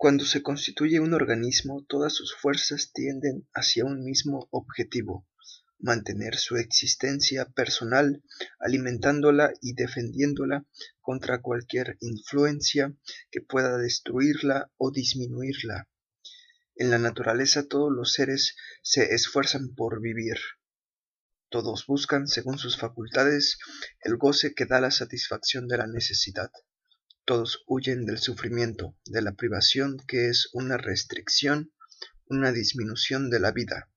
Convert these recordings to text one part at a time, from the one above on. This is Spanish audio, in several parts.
Cuando se constituye un organismo, todas sus fuerzas tienden hacia un mismo objetivo, mantener su existencia personal, alimentándola y defendiéndola contra cualquier influencia que pueda destruirla o disminuirla. En la naturaleza todos los seres se esfuerzan por vivir. Todos buscan, según sus facultades, el goce que da la satisfacción de la necesidad. Todos huyen del sufrimiento, de la privación que es una restricción, una disminución de la vida.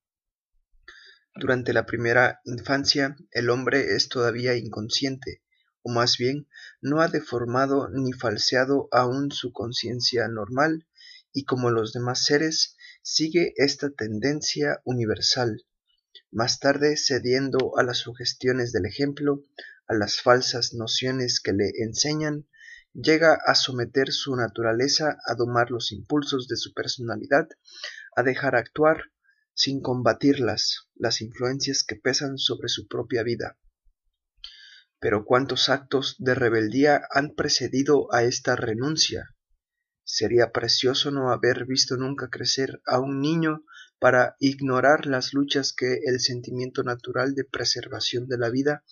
Durante la primera infancia el hombre es todavía inconsciente, o más bien no ha deformado ni falseado aún su conciencia normal, y como los demás seres sigue esta tendencia universal, más tarde cediendo a las sugestiones del ejemplo, a las falsas nociones que le enseñan, llega a someter su naturaleza a domar los impulsos de su personalidad, a dejar actuar, sin combatirlas, las influencias que pesan sobre su propia vida. Pero cuántos actos de rebeldía han precedido a esta renuncia. Sería precioso no haber visto nunca crecer a un niño para ignorar las luchas que el sentimiento natural de preservación de la vida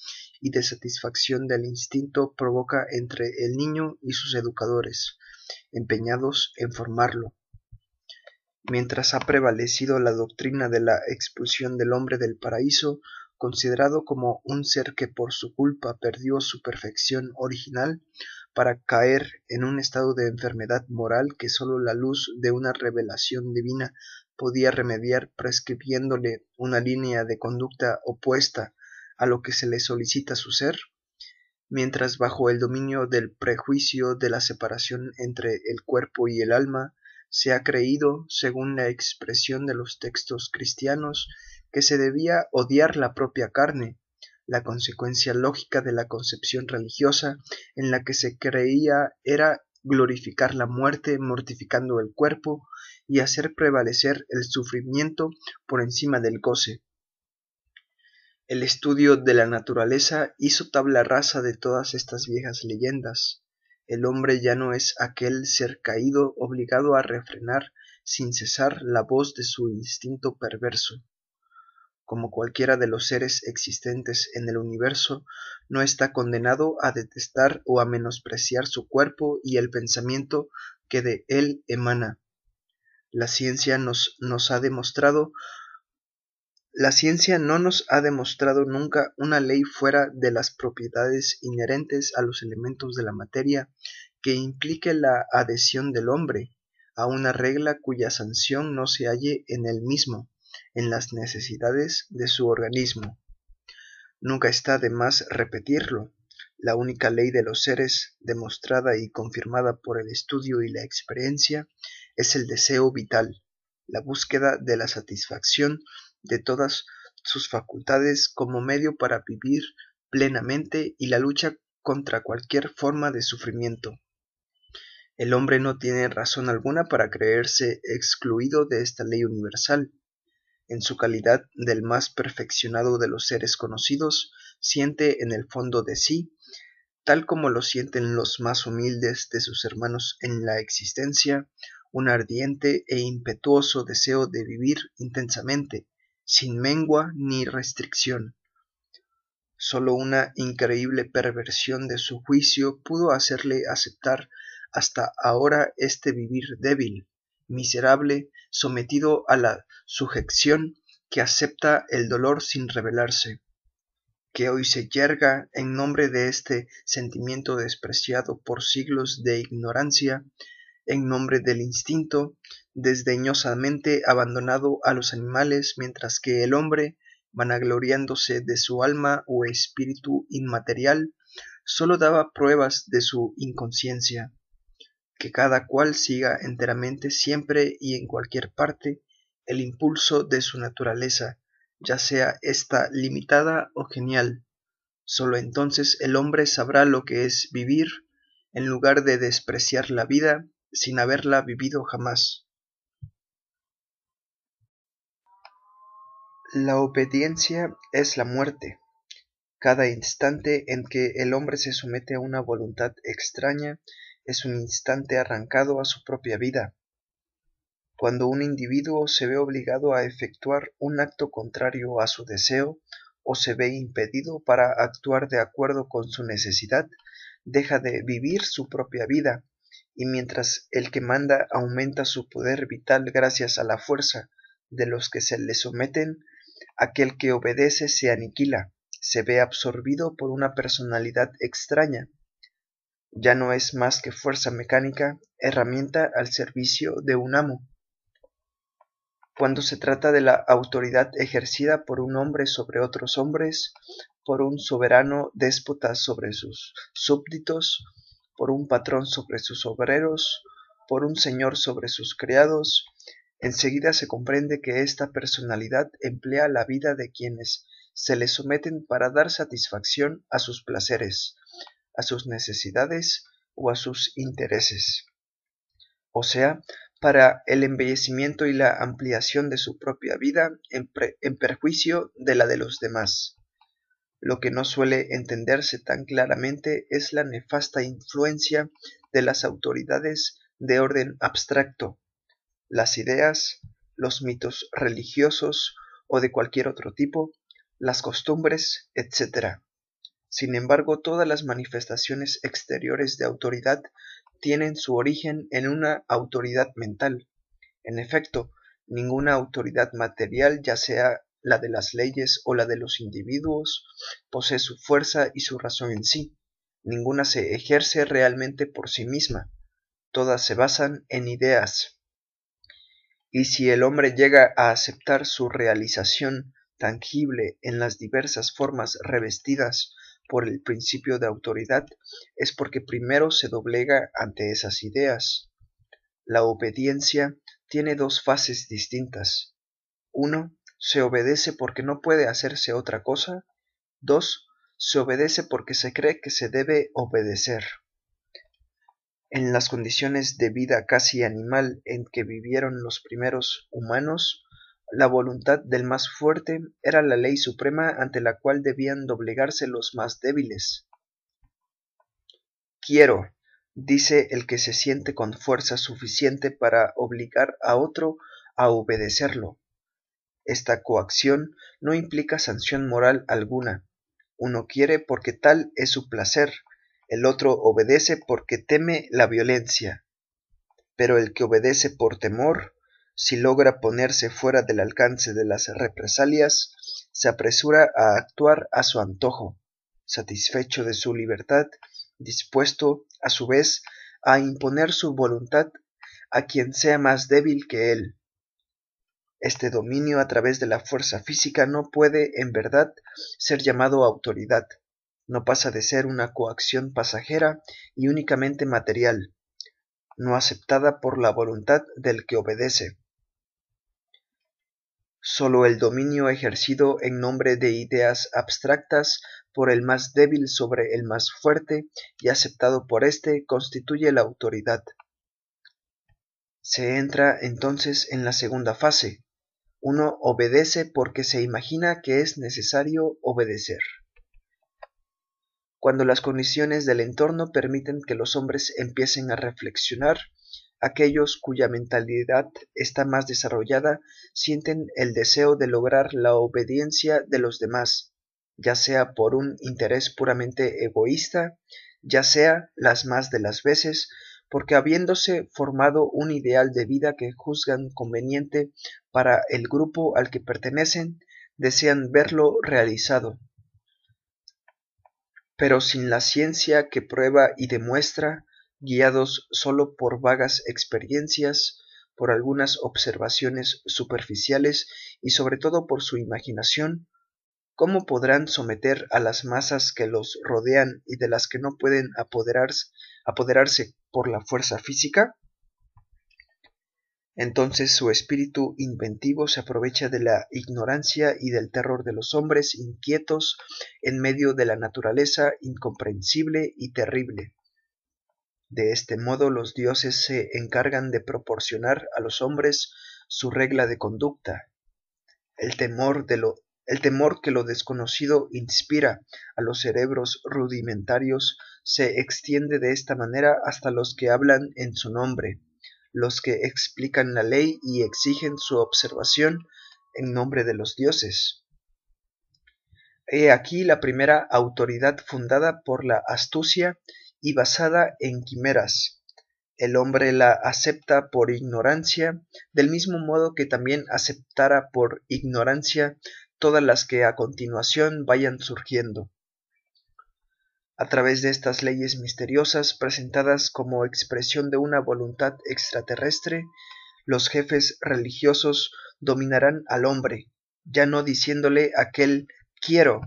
y de satisfacción del instinto provoca entre el niño y sus educadores, empeñados en formarlo. Mientras ha prevalecido la doctrina de la expulsión del hombre del paraíso, considerado como un ser que por su culpa perdió su perfección original, para caer en un estado de enfermedad moral que sólo la luz de una revelación divina podía remediar prescribiéndole una línea de conducta opuesta a lo que se le solicita su ser, mientras bajo el dominio del prejuicio de la separación entre el cuerpo y el alma, se ha creído, según la expresión de los textos cristianos, que se debía odiar la propia carne, la consecuencia lógica de la concepción religiosa en la que se creía era glorificar la muerte mortificando el cuerpo y hacer prevalecer el sufrimiento por encima del goce. El estudio de la naturaleza hizo tabla rasa de todas estas viejas leyendas. El hombre ya no es aquel ser caído obligado a refrenar sin cesar la voz de su instinto perverso. Como cualquiera de los seres existentes en el universo, no está condenado a detestar o a menospreciar su cuerpo y el pensamiento que de él emana. La ciencia nos, nos ha demostrado la ciencia no nos ha demostrado nunca una ley fuera de las propiedades inherentes a los elementos de la materia que implique la adhesión del hombre a una regla cuya sanción no se halle en él mismo, en las necesidades de su organismo. Nunca está de más repetirlo. La única ley de los seres, demostrada y confirmada por el estudio y la experiencia, es el deseo vital, la búsqueda de la satisfacción de todas sus facultades como medio para vivir plenamente y la lucha contra cualquier forma de sufrimiento. El hombre no tiene razón alguna para creerse excluido de esta ley universal. En su calidad del más perfeccionado de los seres conocidos, siente en el fondo de sí, tal como lo sienten los más humildes de sus hermanos en la existencia, un ardiente e impetuoso deseo de vivir intensamente, sin mengua ni restricción. Sólo una increíble perversión de su juicio pudo hacerle aceptar hasta ahora este vivir débil, miserable, sometido a la sujeción que acepta el dolor sin rebelarse, que hoy se yerga en nombre de este sentimiento despreciado por siglos de ignorancia, en nombre del instinto, desdeñosamente abandonado a los animales, mientras que el hombre, vanagloriándose de su alma o espíritu inmaterial, sólo daba pruebas de su inconsciencia. Que cada cual siga enteramente siempre y en cualquier parte el impulso de su naturaleza, ya sea ésta limitada o genial. Sólo entonces el hombre sabrá lo que es vivir, en lugar de despreciar la vida sin haberla vivido jamás. La obediencia es la muerte. Cada instante en que el hombre se somete a una voluntad extraña es un instante arrancado a su propia vida. Cuando un individuo se ve obligado a efectuar un acto contrario a su deseo, o se ve impedido para actuar de acuerdo con su necesidad, deja de vivir su propia vida, y mientras el que manda aumenta su poder vital gracias a la fuerza de los que se le someten, aquel que obedece se aniquila, se ve absorbido por una personalidad extraña. Ya no es más que fuerza mecánica, herramienta al servicio de un amo cuando se trata de la autoridad ejercida por un hombre sobre otros hombres, por un soberano déspota sobre sus súbditos, por un patrón sobre sus obreros, por un señor sobre sus criados, enseguida se comprende que esta personalidad emplea la vida de quienes se le someten para dar satisfacción a sus placeres, a sus necesidades o a sus intereses. O sea, para el embellecimiento y la ampliación de su propia vida en, perjuicio de la de los demás. Lo que no suele entenderse tan claramente es la nefasta influencia de las autoridades de orden abstracto, las ideas, los mitos religiosos o de cualquier otro tipo, las costumbres, etc. Sin embargo, todas las manifestaciones exteriores de autoridad tienen su origen en una autoridad mental. En efecto, ninguna autoridad material, ya sea la de las leyes o la de los individuos, posee su fuerza y su razón en sí. Ninguna se ejerce realmente por sí misma. Todas se basan en ideas. Y si el hombre llega a aceptar su realización tangible en las diversas formas revestidas por el principio de autoridad es porque primero se doblega ante esas ideas. La obediencia tiene dos fases distintas. Uno, se obedece porque no puede hacerse otra cosa. Dos, se obedece porque se cree que se debe obedecer. En las condiciones de vida casi animal en que vivieron los primeros humanos, la voluntad del más fuerte era la ley suprema ante la cual debían doblegarse los más débiles. Quiero, dice el que se siente con fuerza suficiente para obligar a otro a obedecerlo. Esta coacción no implica sanción moral alguna. Uno quiere porque tal es su placer, el otro obedece porque teme la violencia. Pero el que obedece por temor si logra ponerse fuera del alcance de las represalias, se apresura a actuar a su antojo, satisfecho de su libertad, dispuesto, a su vez, a imponer su voluntad a quien sea más débil que él. Este dominio a través de la fuerza física no puede, en verdad, ser llamado autoridad, no pasa de ser una coacción pasajera y únicamente material, no aceptada por la voluntad del que obedece. Sólo el dominio ejercido en nombre de ideas abstractas por el más débil sobre el más fuerte y aceptado por éste constituye la autoridad. Se entra entonces en la segunda fase. Uno obedece porque se imagina que es necesario obedecer. Cuando las condiciones del entorno permiten que los hombres empiecen a reflexionar, Aquellos cuya mentalidad está más desarrollada sienten el deseo de lograr la obediencia de los demás, ya sea por un interés puramente egoísta, ya sea las más de las veces porque habiéndose formado un ideal de vida que juzgan conveniente para el grupo al que pertenecen, desean verlo realizado. Pero sin la ciencia que prueba y demuestra, guiados sólo por vagas experiencias, por algunas observaciones superficiales y sobre todo por su imaginación, ¿cómo podrán someter a las masas que los rodean y de las que no pueden apoderarse, apoderarse por la fuerza física? Entonces su espíritu inventivo se aprovecha de la ignorancia y del terror de los hombres inquietos en medio de la naturaleza incomprensible y terrible. De este modo los dioses se encargan de proporcionar a los hombres su regla de conducta. El temor, de lo, el temor que lo desconocido inspira a los cerebros rudimentarios se extiende de esta manera hasta los que hablan en su nombre, los que explican la ley y exigen su observación en nombre de los dioses. He aquí la primera autoridad fundada por la astucia y basada en quimeras. El hombre la acepta por ignorancia, del mismo modo que también aceptara por ignorancia todas las que a continuación vayan surgiendo. A través de estas leyes misteriosas presentadas como expresión de una voluntad extraterrestre, los jefes religiosos dominarán al hombre, ya no diciéndole aquel quiero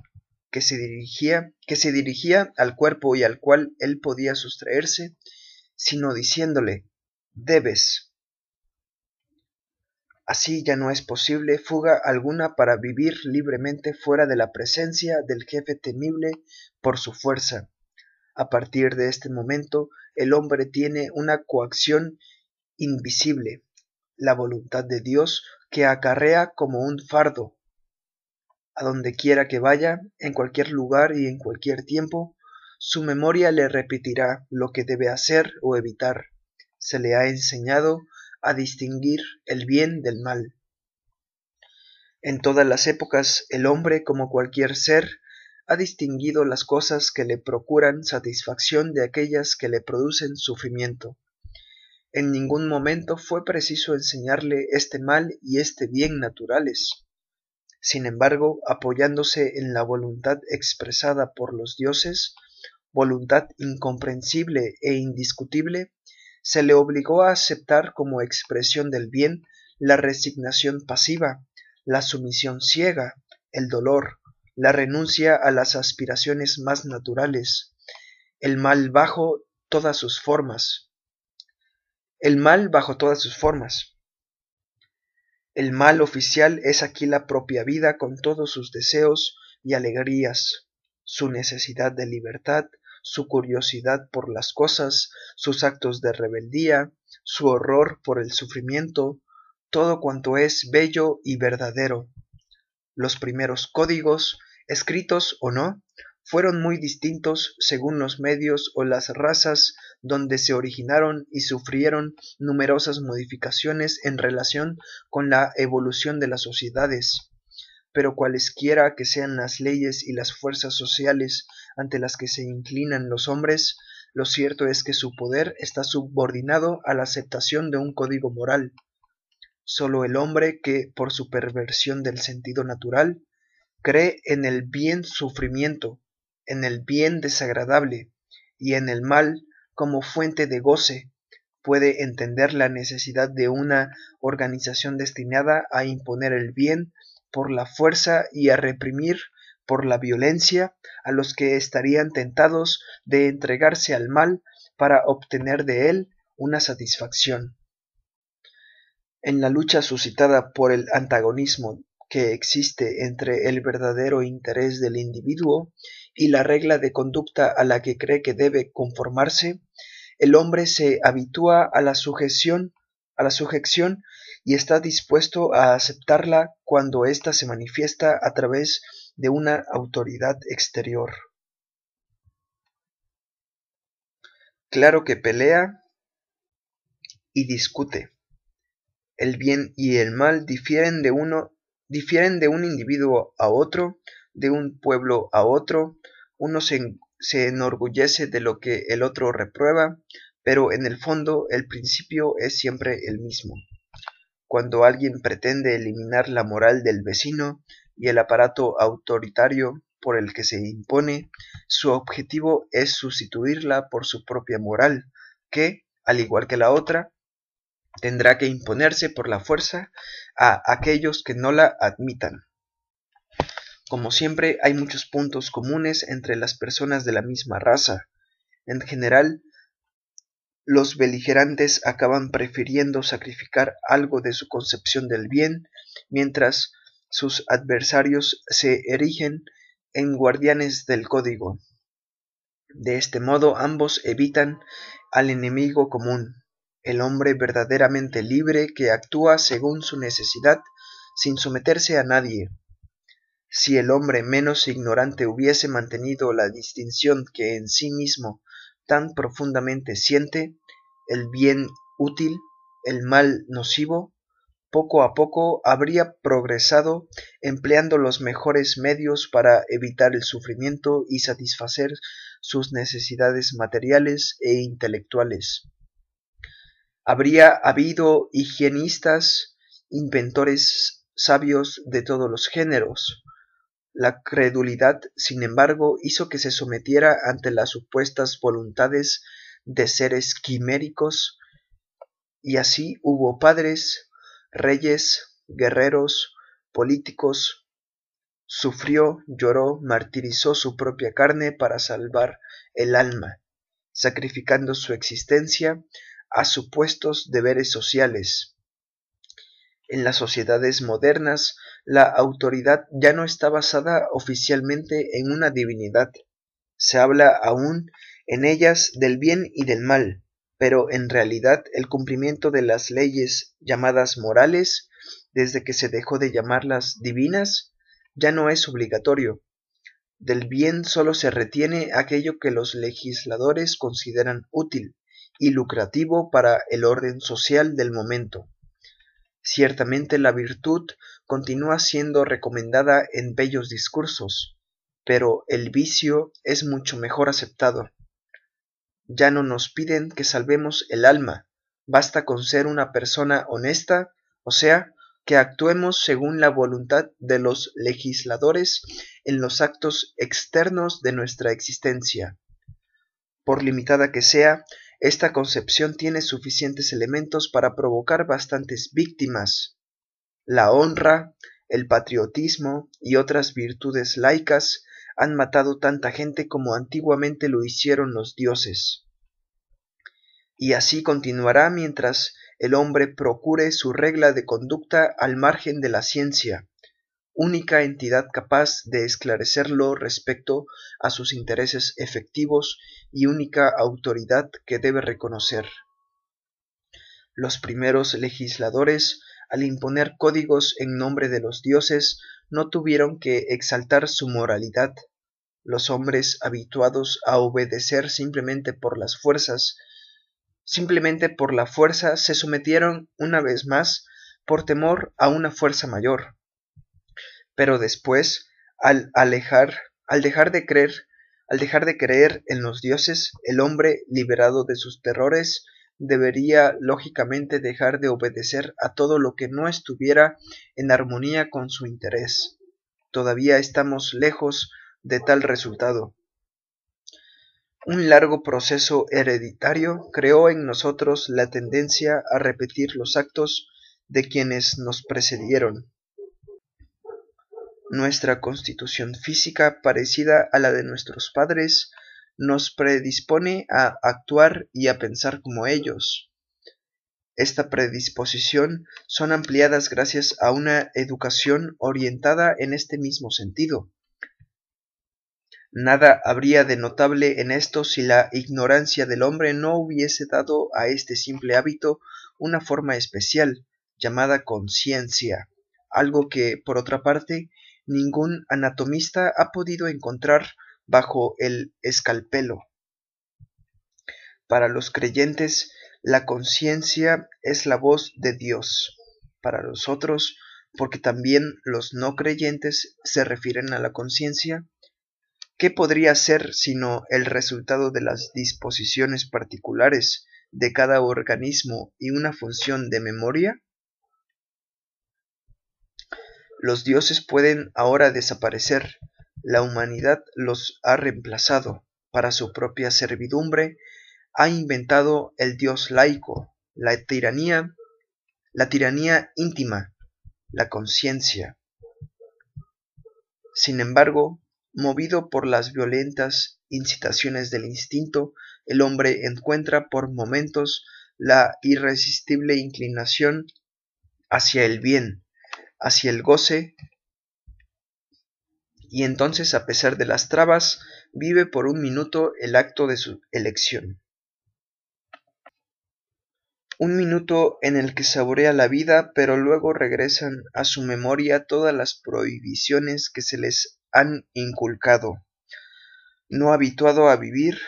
que se dirigía que se dirigía al cuerpo y al cual él podía sustraerse, sino diciéndole debes. Así ya no es posible fuga alguna para vivir libremente fuera de la presencia del jefe temible por su fuerza. A partir de este momento, el hombre tiene una coacción invisible, la voluntad de Dios que acarrea como un fardo. A donde quiera que vaya, en cualquier lugar y en cualquier tiempo, su memoria le repetirá lo que debe hacer o evitar. Se le ha enseñado a distinguir el bien del mal. En todas las épocas el hombre, como cualquier ser, ha distinguido las cosas que le procuran satisfacción de aquellas que le producen sufrimiento. En ningún momento fue preciso enseñarle este mal y este bien naturales. Sin embargo, apoyándose en la voluntad expresada por los dioses, voluntad incomprensible e indiscutible, se le obligó a aceptar como expresión del bien la resignación pasiva, la sumisión ciega, el dolor, la renuncia a las aspiraciones más naturales, el mal bajo todas sus formas. El mal bajo todas sus formas. El mal oficial es aquí la propia vida con todos sus deseos y alegrías, su necesidad de libertad, su curiosidad por las cosas, sus actos de rebeldía, su horror por el sufrimiento, todo cuanto es bello y verdadero. Los primeros códigos, escritos o no, fueron muy distintos según los medios o las razas donde se originaron y sufrieron numerosas modificaciones en relación con la evolución de las sociedades pero cualesquiera que sean las leyes y las fuerzas sociales ante las que se inclinan los hombres, lo cierto es que su poder está subordinado a la aceptación de un código moral. Sólo el hombre que, por su perversión del sentido natural, cree en el bien sufrimiento, en el bien desagradable y en el mal como fuente de goce, puede entender la necesidad de una organización destinada a imponer el bien por la fuerza y a reprimir por la violencia a los que estarían tentados de entregarse al mal para obtener de él una satisfacción. En la lucha suscitada por el antagonismo que existe entre el verdadero interés del individuo y la regla de conducta a la que cree que debe conformarse, el hombre se habitúa a la sujeción, a la sujeción y está dispuesto a aceptarla cuando ésta se manifiesta a través de una autoridad exterior. Claro que pelea y discute. El bien y el mal difieren de uno difieren de un individuo a otro, de un pueblo a otro, uno se, se enorgullece de lo que el otro reprueba, pero en el fondo el principio es siempre el mismo cuando alguien pretende eliminar la moral del vecino y el aparato autoritario por el que se impone, su objetivo es sustituirla por su propia moral, que, al igual que la otra, tendrá que imponerse por la fuerza a aquellos que no la admitan. Como siempre, hay muchos puntos comunes entre las personas de la misma raza. En general, los beligerantes acaban prefiriendo sacrificar algo de su concepción del bien, mientras sus adversarios se erigen en guardianes del código. De este modo ambos evitan al enemigo común, el hombre verdaderamente libre que actúa según su necesidad sin someterse a nadie. Si el hombre menos ignorante hubiese mantenido la distinción que en sí mismo tan profundamente siente, el bien útil, el mal nocivo, poco a poco habría progresado empleando los mejores medios para evitar el sufrimiento y satisfacer sus necesidades materiales e intelectuales. Habría habido higienistas, inventores sabios de todos los géneros. La credulidad, sin embargo, hizo que se sometiera ante las supuestas voluntades de seres quiméricos, y así hubo padres, reyes, guerreros, políticos, sufrió, lloró, martirizó su propia carne para salvar el alma, sacrificando su existencia a supuestos deberes sociales. En las sociedades modernas, la autoridad ya no está basada oficialmente en una divinidad. Se habla aún en ellas del bien y del mal, pero en realidad el cumplimiento de las leyes llamadas morales, desde que se dejó de llamarlas divinas, ya no es obligatorio. Del bien sólo se retiene aquello que los legisladores consideran útil y lucrativo para el orden social del momento. Ciertamente la virtud continúa siendo recomendada en bellos discursos, pero el vicio es mucho mejor aceptado. Ya no nos piden que salvemos el alma, basta con ser una persona honesta, o sea, que actuemos según la voluntad de los legisladores en los actos externos de nuestra existencia. Por limitada que sea, esta concepción tiene suficientes elementos para provocar bastantes víctimas. La honra, el patriotismo y otras virtudes laicas han matado tanta gente como antiguamente lo hicieron los dioses. Y así continuará mientras el hombre procure su regla de conducta al margen de la ciencia, única entidad capaz de esclarecerlo respecto a sus intereses efectivos y única autoridad que debe reconocer. Los primeros legisladores, al imponer códigos en nombre de los dioses, no tuvieron que exaltar su moralidad. Los hombres habituados a obedecer simplemente por las fuerzas, simplemente por la fuerza, se sometieron una vez más por temor a una fuerza mayor. Pero después, al alejar, al dejar de creer, al dejar de creer en los dioses, el hombre, liberado de sus terrores, debería lógicamente dejar de obedecer a todo lo que no estuviera en armonía con su interés. Todavía estamos lejos de tal resultado. Un largo proceso hereditario creó en nosotros la tendencia a repetir los actos de quienes nos precedieron. Nuestra constitución física, parecida a la de nuestros padres, nos predispone a actuar y a pensar como ellos. Esta predisposición son ampliadas gracias a una educación orientada en este mismo sentido. Nada habría de notable en esto si la ignorancia del hombre no hubiese dado a este simple hábito una forma especial, llamada conciencia, algo que, por otra parte, ningún anatomista ha podido encontrar bajo el escalpelo. Para los creyentes, la conciencia es la voz de Dios. Para los otros, porque también los no creyentes se refieren a la conciencia, ¿qué podría ser sino el resultado de las disposiciones particulares de cada organismo y una función de memoria? Los dioses pueden ahora desaparecer, la humanidad los ha reemplazado, para su propia servidumbre, ha inventado el dios laico, la tiranía, la tiranía íntima, la conciencia. Sin embargo, movido por las violentas incitaciones del instinto, el hombre encuentra por momentos la irresistible inclinación hacia el bien, hacia el goce y entonces a pesar de las trabas vive por un minuto el acto de su elección. Un minuto en el que saborea la vida, pero luego regresan a su memoria todas las prohibiciones que se les han inculcado. No habituado a vivir,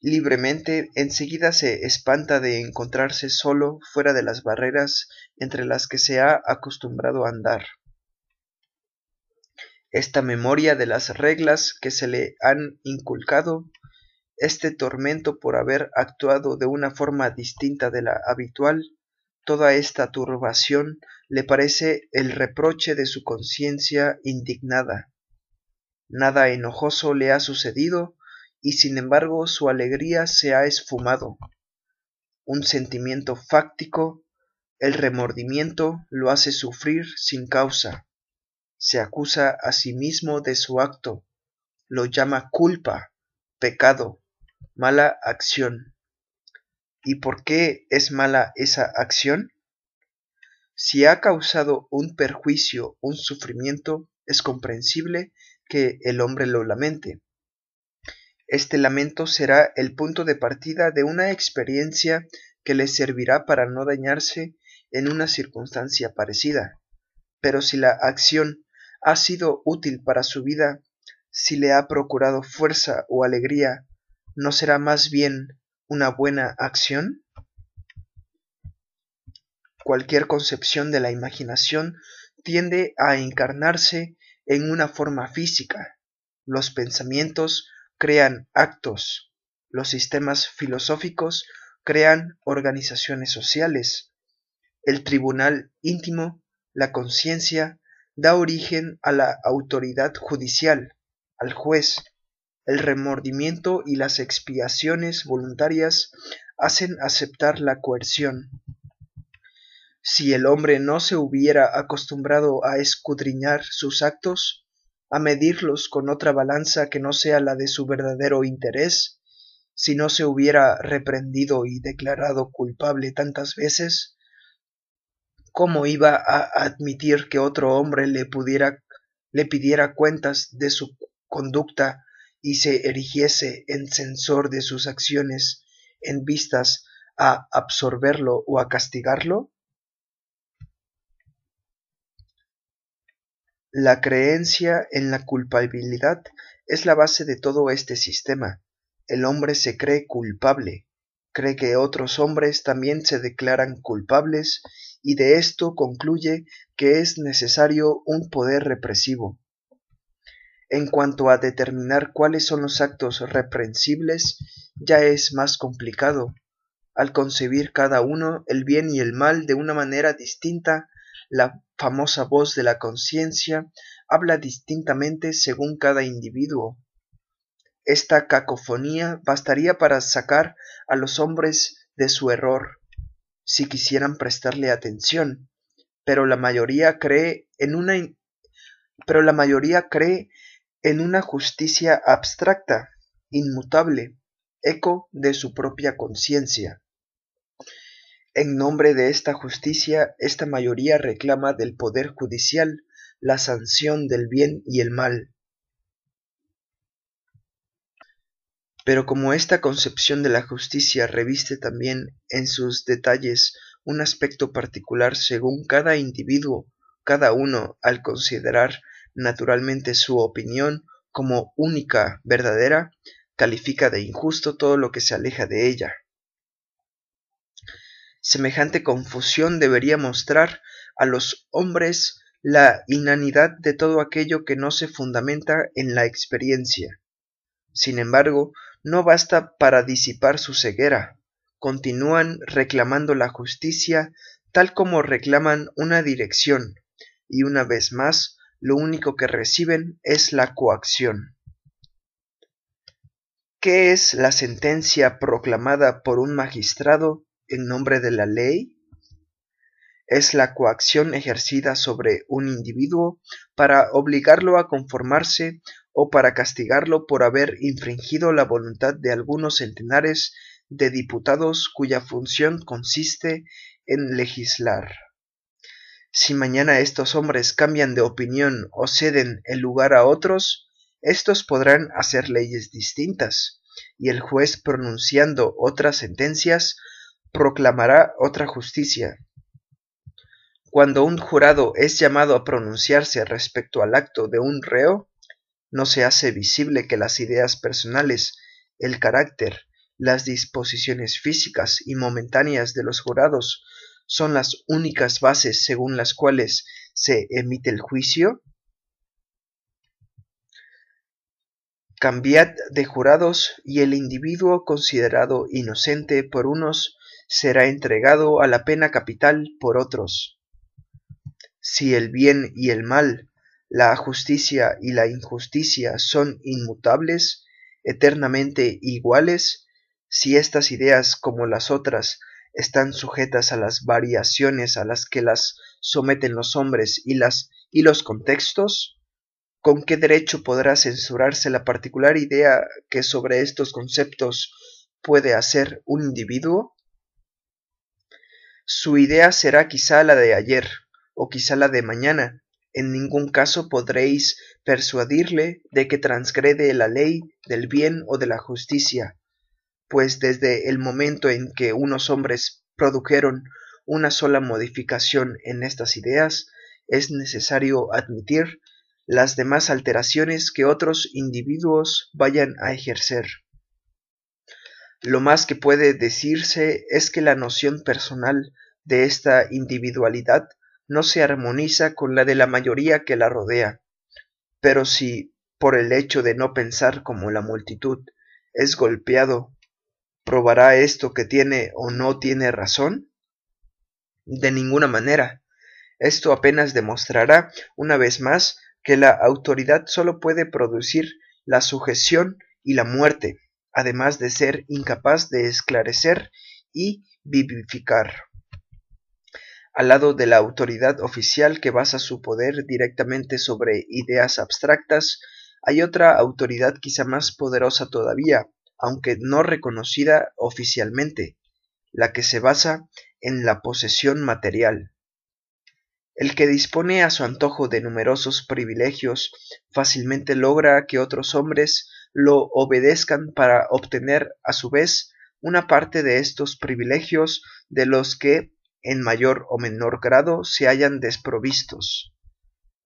libremente, enseguida se espanta de encontrarse solo fuera de las barreras entre las que se ha acostumbrado a andar. Esta memoria de las reglas que se le han inculcado, este tormento por haber actuado de una forma distinta de la habitual, toda esta turbación le parece el reproche de su conciencia indignada. Nada enojoso le ha sucedido, y sin embargo su alegría se ha esfumado. Un sentimiento fáctico, el remordimiento lo hace sufrir sin causa. Se acusa a sí mismo de su acto, lo llama culpa, pecado, mala acción. ¿Y por qué es mala esa acción? Si ha causado un perjuicio, un sufrimiento, es comprensible que el hombre lo lamente. Este lamento será el punto de partida de una experiencia que le servirá para no dañarse en una circunstancia parecida. Pero si la acción ha sido útil para su vida, si le ha procurado fuerza o alegría, ¿no será más bien una buena acción? Cualquier concepción de la imaginación tiende a encarnarse en una forma física. Los pensamientos crean actos, los sistemas filosóficos crean organizaciones sociales, el tribunal íntimo, la conciencia, da origen a la autoridad judicial, al juez, el remordimiento y las expiaciones voluntarias hacen aceptar la coerción. Si el hombre no se hubiera acostumbrado a escudriñar sus actos, a medirlos con otra balanza que no sea la de su verdadero interés, si no se hubiera reprendido y declarado culpable tantas veces, ¿cómo iba a admitir que otro hombre le pudiera le pidiera cuentas de su conducta y se erigiese en censor de sus acciones en vistas a absorberlo o a castigarlo? La creencia en la culpabilidad es la base de todo este sistema. El hombre se cree culpable, cree que otros hombres también se declaran culpables y de esto concluye que es necesario un poder represivo. En cuanto a determinar cuáles son los actos reprensibles, ya es más complicado. Al concebir cada uno el bien y el mal de una manera distinta, la famosa voz de la conciencia habla distintamente según cada individuo. Esta cacofonía bastaría para sacar a los hombres de su error, si quisieran prestarle atención, pero la mayoría cree en una pero la mayoría cree en una justicia abstracta, inmutable, eco de su propia conciencia. En nombre de esta justicia, esta mayoría reclama del Poder Judicial la sanción del bien y el mal. Pero como esta concepción de la justicia reviste también en sus detalles un aspecto particular según cada individuo, cada uno, al considerar naturalmente su opinión como única, verdadera, califica de injusto todo lo que se aleja de ella. Semejante confusión debería mostrar a los hombres la inanidad de todo aquello que no se fundamenta en la experiencia. Sin embargo, no basta para disipar su ceguera. Continúan reclamando la justicia tal como reclaman una dirección, y una vez más lo único que reciben es la coacción. ¿Qué es la sentencia proclamada por un magistrado en nombre de la ley es la coacción ejercida sobre un individuo para obligarlo a conformarse o para castigarlo por haber infringido la voluntad de algunos centenares de diputados cuya función consiste en legislar. Si mañana estos hombres cambian de opinión o ceden el lugar a otros, estos podrán hacer leyes distintas, y el juez pronunciando otras sentencias proclamará otra justicia. Cuando un jurado es llamado a pronunciarse respecto al acto de un reo, no se hace visible que las ideas personales, el carácter, las disposiciones físicas y momentáneas de los jurados son las únicas bases según las cuales se emite el juicio? Cambiad de jurados y el individuo considerado inocente por unos será entregado a la pena capital por otros. Si el bien y el mal, la justicia y la injusticia son inmutables, eternamente iguales, si estas ideas como las otras están sujetas a las variaciones a las que las someten los hombres y las y los contextos, ¿con qué derecho podrá censurarse la particular idea que sobre estos conceptos puede hacer un individuo? Su idea será quizá la de ayer, o quizá la de mañana. En ningún caso podréis persuadirle de que transgrede la ley del bien o de la justicia, pues desde el momento en que unos hombres produjeron una sola modificación en estas ideas, es necesario admitir las demás alteraciones que otros individuos vayan a ejercer. Lo más que puede decirse es que la noción personal de esta individualidad no se armoniza con la de la mayoría que la rodea. Pero si, por el hecho de no pensar como la multitud, es golpeado ¿Probará esto que tiene o no tiene razón? De ninguna manera. Esto apenas demostrará, una vez más, que la autoridad sólo puede producir la sujeción y la muerte, además de ser incapaz de esclarecer y vivificar. Al lado de la autoridad oficial que basa su poder directamente sobre ideas abstractas, hay otra autoridad quizá más poderosa todavía, aunque no reconocida oficialmente, la que se basa en la posesión material. El que dispone a su antojo de numerosos privilegios fácilmente logra que otros hombres lo obedezcan para obtener a su vez una parte de estos privilegios de los que en mayor o menor grado se hayan desprovistos.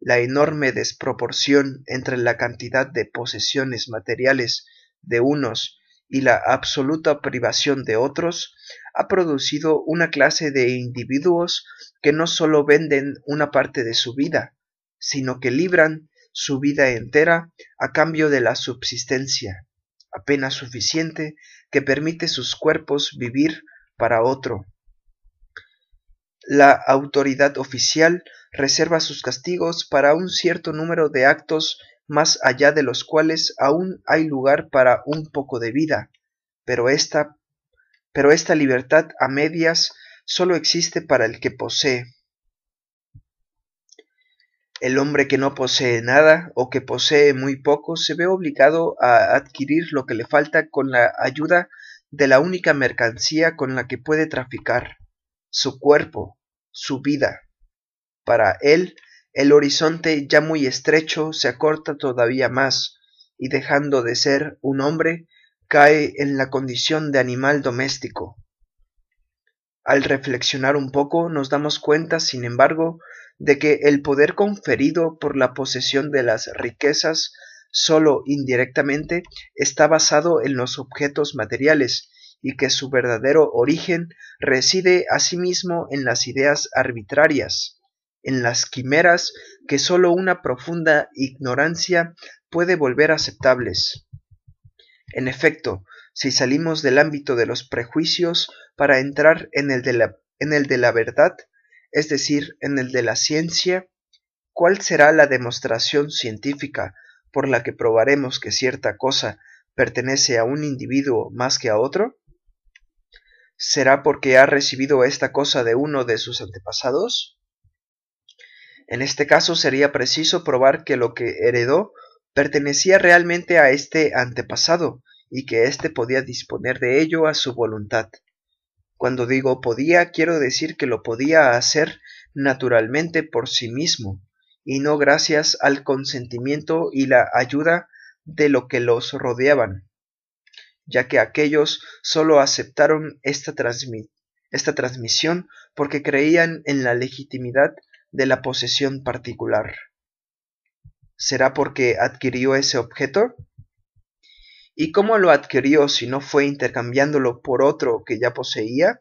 La enorme desproporción entre la cantidad de posesiones materiales de unos y la absoluta privación de otros ha producido una clase de individuos que no sólo venden una parte de su vida, sino que libran su vida entera a cambio de la subsistencia, apenas suficiente que permite sus cuerpos vivir para otro. La autoridad oficial reserva sus castigos para un cierto número de actos más allá de los cuales aún hay lugar para un poco de vida, pero esta, pero esta libertad a medias sólo existe para el que posee. El hombre que no posee nada o que posee muy poco se ve obligado a adquirir lo que le falta con la ayuda de la única mercancía con la que puede traficar, su cuerpo, su vida. Para él el horizonte ya muy estrecho se acorta todavía más, y dejando de ser un hombre, cae en la condición de animal doméstico. Al reflexionar un poco nos damos cuenta, sin embargo, de que el poder conferido por la posesión de las riquezas sólo indirectamente está basado en los objetos materiales y que su verdadero origen reside asimismo en las ideas arbitrarias, en las quimeras que sólo una profunda ignorancia puede volver aceptables. En efecto, si salimos del ámbito de los prejuicios para entrar en el de la, en el de la verdad, es decir, en el de la ciencia, ¿cuál será la demostración científica por la que probaremos que cierta cosa pertenece a un individuo más que a otro? ¿Será porque ha recibido esta cosa de uno de sus antepasados? En este caso sería preciso probar que lo que heredó pertenecía realmente a este antepasado y que éste podía disponer de ello a su voluntad. Cuando digo podía, quiero decir que lo podía hacer naturalmente por sí mismo, y no gracias al consentimiento y la ayuda de lo que los rodeaban, ya que aquellos sólo aceptaron esta, esta transmisión porque creían en la legitimidad de la posesión particular. ¿Será porque adquirió ese objeto? ¿Y cómo lo adquirió si no fue intercambiándolo por otro que ya poseía?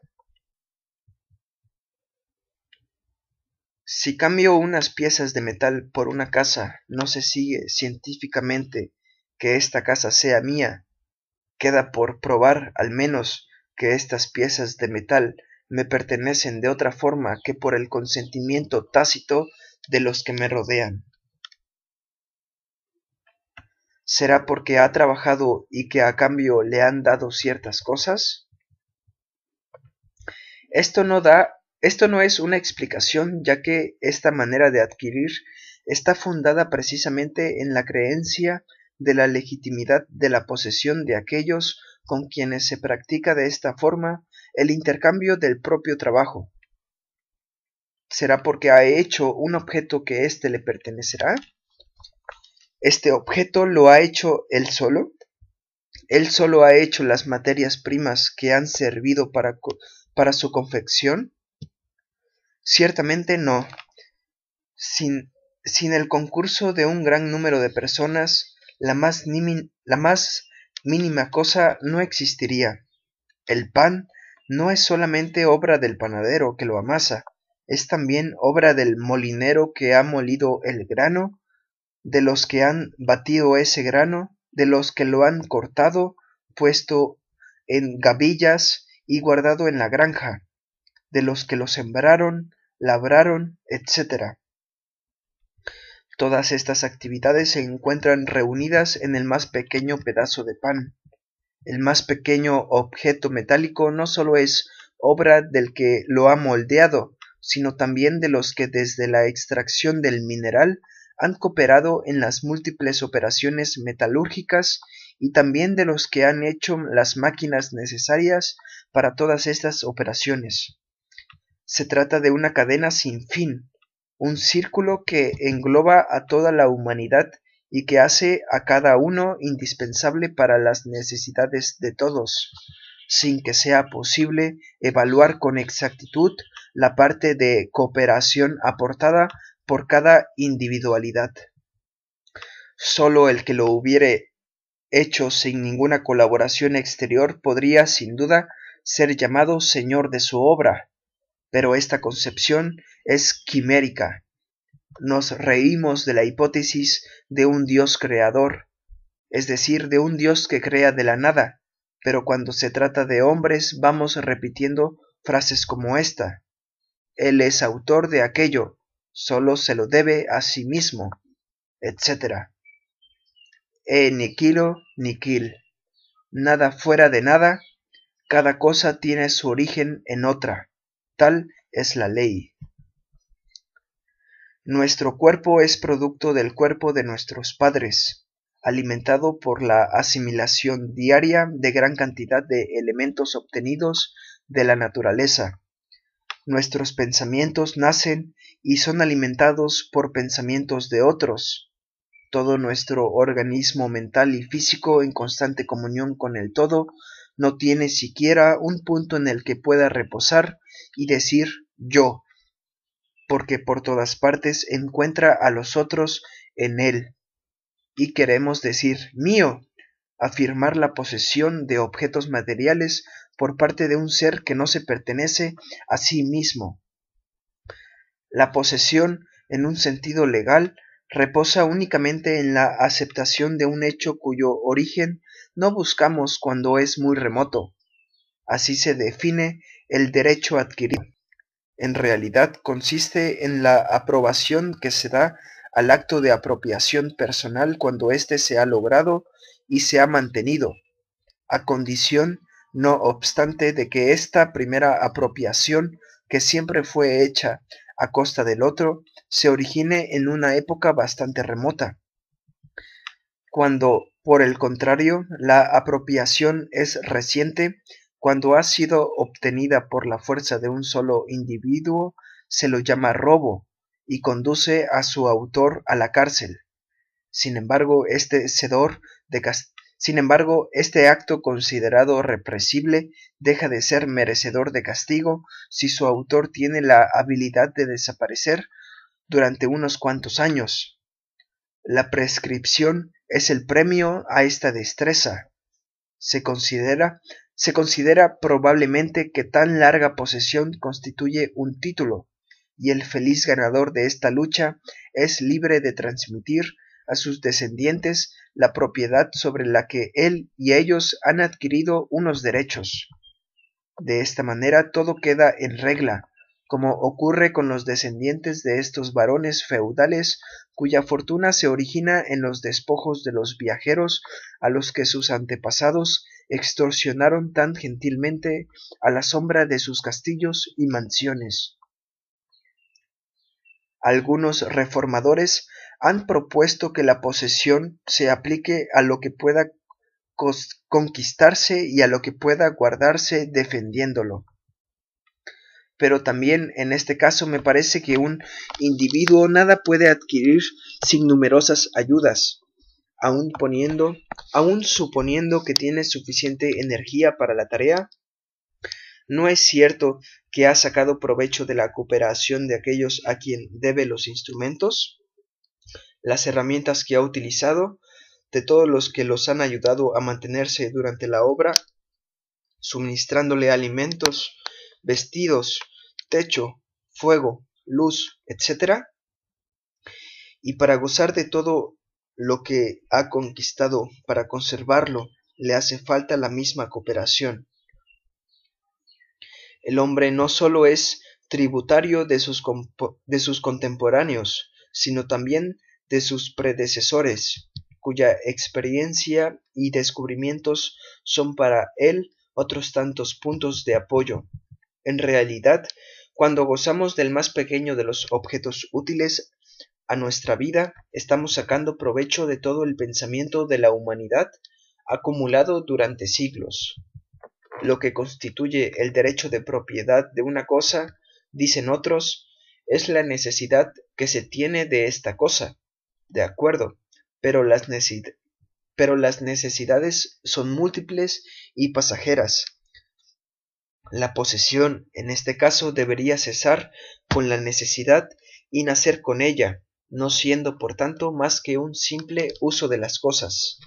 Si cambio unas piezas de metal por una casa, no se sigue científicamente que esta casa sea mía. Queda por probar al menos que estas piezas de metal me pertenecen de otra forma que por el consentimiento tácito de los que me rodean. ¿Será porque ha trabajado y que a cambio le han dado ciertas cosas? Esto no da esto no es una explicación, ya que esta manera de adquirir está fundada precisamente en la creencia de la legitimidad de la posesión de aquellos con quienes se practica de esta forma el intercambio del propio trabajo. ¿Será porque ha hecho un objeto que éste le pertenecerá? ¿Este objeto lo ha hecho él solo? ¿Él solo ha hecho las materias primas que han servido para, para su confección? Ciertamente no. Sin, sin el concurso de un gran número de personas, la más, la más mínima cosa no existiría. El pan no es solamente obra del panadero que lo amasa, es también obra del molinero que ha molido el grano de los que han batido ese grano, de los que lo han cortado, puesto en gavillas y guardado en la granja, de los que lo sembraron, labraron, etc. Todas estas actividades se encuentran reunidas en el más pequeño pedazo de pan. El más pequeño objeto metálico no solo es obra del que lo ha moldeado, sino también de los que desde la extracción del mineral han cooperado en las múltiples operaciones metalúrgicas y también de los que han hecho las máquinas necesarias para todas estas operaciones. Se trata de una cadena sin fin, un círculo que engloba a toda la humanidad y que hace a cada uno indispensable para las necesidades de todos, sin que sea posible evaluar con exactitud la parte de cooperación aportada por cada individualidad. Sólo el que lo hubiere hecho sin ninguna colaboración exterior podría, sin duda, ser llamado señor de su obra, pero esta concepción es quimérica. Nos reímos de la hipótesis de un Dios creador, es decir, de un Dios que crea de la nada, pero cuando se trata de hombres vamos repitiendo frases como esta. Él es autor de aquello, solo se lo debe a sí mismo, etc. E niquilo niquil. Nada fuera de nada, cada cosa tiene su origen en otra. Tal es la ley. Nuestro cuerpo es producto del cuerpo de nuestros padres, alimentado por la asimilación diaria de gran cantidad de elementos obtenidos de la naturaleza. Nuestros pensamientos nacen y son alimentados por pensamientos de otros. Todo nuestro organismo mental y físico en constante comunión con el todo no tiene siquiera un punto en el que pueda reposar y decir yo, porque por todas partes encuentra a los otros en él. Y queremos decir mío, afirmar la posesión de objetos materiales por parte de un ser que no se pertenece a sí mismo. La posesión, en un sentido legal, reposa únicamente en la aceptación de un hecho cuyo origen no buscamos cuando es muy remoto. Así se define el derecho adquirido. En realidad consiste en la aprobación que se da al acto de apropiación personal cuando éste se ha logrado y se ha mantenido, a condición, no obstante, de que esta primera apropiación, que siempre fue hecha a costa del otro, se origine en una época bastante remota. Cuando, por el contrario, la apropiación es reciente, cuando ha sido obtenida por la fuerza de un solo individuo, se lo llama robo y conduce a su autor a la cárcel. Sin embargo, este de sin embargo, este acto considerado represible deja de ser merecedor de castigo si su autor tiene la habilidad de desaparecer durante unos cuantos años. La prescripción es el premio a esta destreza, Se considera, se considera probablemente que tan larga posesión constituye un título, y el feliz ganador de esta lucha es libre de transmitir a sus descendientes la propiedad sobre la que él y ellos han adquirido unos derechos. De esta manera todo queda en regla, como ocurre con los descendientes de estos varones feudales cuya fortuna se origina en los despojos de los viajeros a los que sus antepasados extorsionaron tan gentilmente a la sombra de sus castillos y mansiones. Algunos reformadores han propuesto que la posesión se aplique a lo que pueda conquistarse y a lo que pueda guardarse defendiéndolo. Pero también en este caso me parece que un individuo nada puede adquirir sin numerosas ayudas, aun poniendo, aun suponiendo que tiene suficiente energía para la tarea, no es cierto que ha sacado provecho de la cooperación de aquellos a quien debe los instrumentos, las herramientas que ha utilizado, de todos los que los han ayudado a mantenerse durante la obra, suministrándole alimentos, vestidos, techo, fuego, luz, etc. Y para gozar de todo lo que ha conquistado, para conservarlo, le hace falta la misma cooperación. El hombre no sólo es tributario de sus, de sus contemporáneos, sino también de sus predecesores, cuya experiencia y descubrimientos son para él otros tantos puntos de apoyo. En realidad, cuando gozamos del más pequeño de los objetos útiles a nuestra vida, estamos sacando provecho de todo el pensamiento de la humanidad acumulado durante siglos lo que constituye el derecho de propiedad de una cosa, dicen otros, es la necesidad que se tiene de esta cosa. De acuerdo, pero las, necesidades son múltiples y pasajeras. La posesión, en este caso, debería cesar con la necesidad y nacer con ella, no siendo por tanto más que un simple uso de las cosas.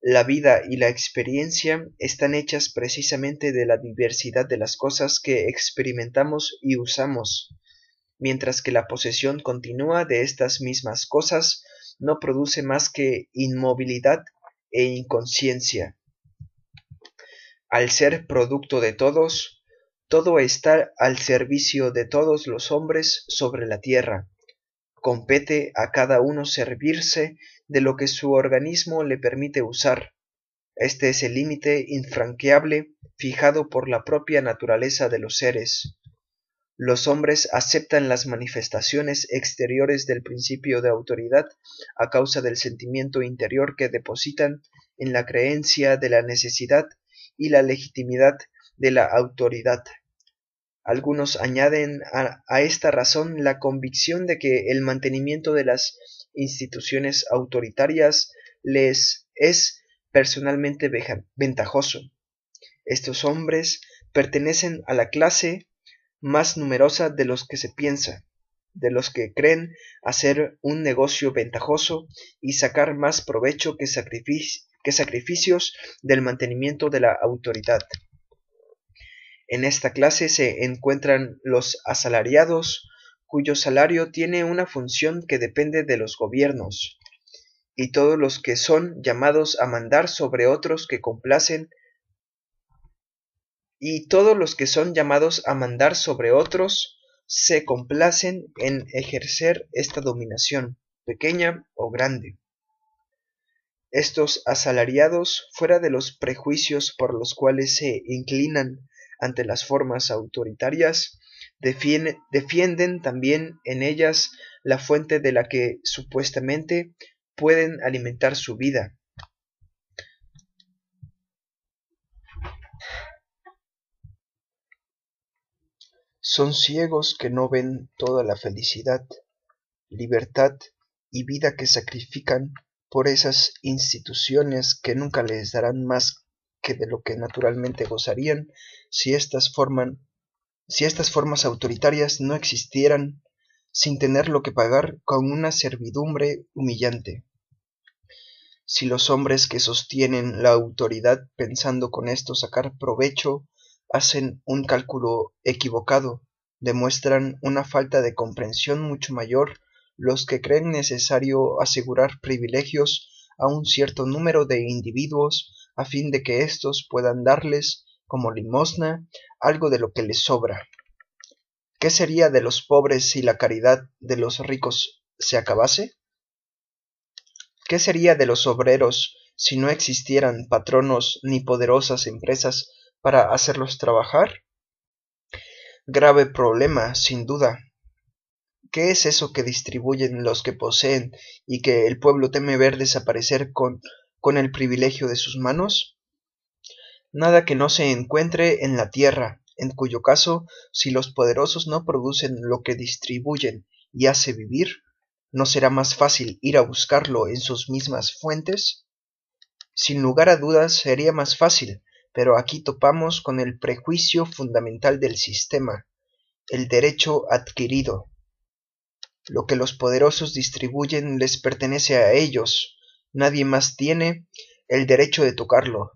La vida y la experiencia están hechas precisamente de la diversidad de las cosas que experimentamos y usamos, mientras que la posesión continua de estas mismas cosas no produce más que inmovilidad e inconsciencia. Al ser producto de todos, todo está al servicio de todos los hombres sobre la tierra. Compete a cada uno servirse de lo que su organismo le permite usar. Este es el límite infranqueable fijado por la propia naturaleza de los seres. Los hombres aceptan las manifestaciones exteriores del principio de autoridad a causa del sentimiento interior que depositan en la creencia de la necesidad y la legitimidad de la autoridad. Algunos añaden a, esta razón la convicción de que el mantenimiento de las instituciones autoritarias les es personalmente ventajoso. Estos hombres pertenecen a la clase más numerosa de los que se piensa, de los que creen hacer un negocio ventajoso y sacar más provecho que, que sacrificios del mantenimiento de la autoridad. En esta clase se encuentran los asalariados, cuyo salario tiene una función que depende de los gobiernos, y todos los que son llamados a mandar sobre otros que complacen y todos los que son llamados a mandar sobre otros se complacen en ejercer esta dominación, pequeña o grande. Estos asalariados, fuera de los prejuicios por los cuales se inclinan ante las formas autoritarias, defienden también en ellas la fuente de la que supuestamente pueden alimentar su vida. Son ciegos que no ven toda la felicidad, libertad y vida que sacrifican por esas instituciones que nunca les darán más que de lo que naturalmente gozarían si estas forman si estas formas autoritarias no existieran sin tener lo que pagar con una servidumbre humillante. si los hombres que sostienen la autoridad pensando con esto sacar provecho hacen un cálculo equivocado, demuestran una falta de comprensión mucho mayor los que creen necesario asegurar privilegios a un cierto número de individuos a fin de que éstos puedan darles como limosna algo de lo que les sobra. ¿Qué sería de los pobres si la caridad de los ricos se acabase? ¿Qué sería de los obreros si no existieran patronos ni poderosas empresas para hacerlos trabajar? Grave problema, sin duda. ¿Qué es eso que distribuyen los que poseen y que el pueblo teme ver desaparecer con, con el privilegio de sus manos? Nada que no se encuentre en la tierra, en cuyo caso, si los poderosos no producen lo que distribuyen y hace vivir, ¿no será más fácil ir a buscarlo en sus mismas fuentes? Sin lugar a dudas sería más fácil, pero aquí topamos con el prejuicio fundamental del sistema, el derecho adquirido. Lo que los poderosos distribuyen les pertenece a ellos, nadie más tiene el derecho de tocarlo.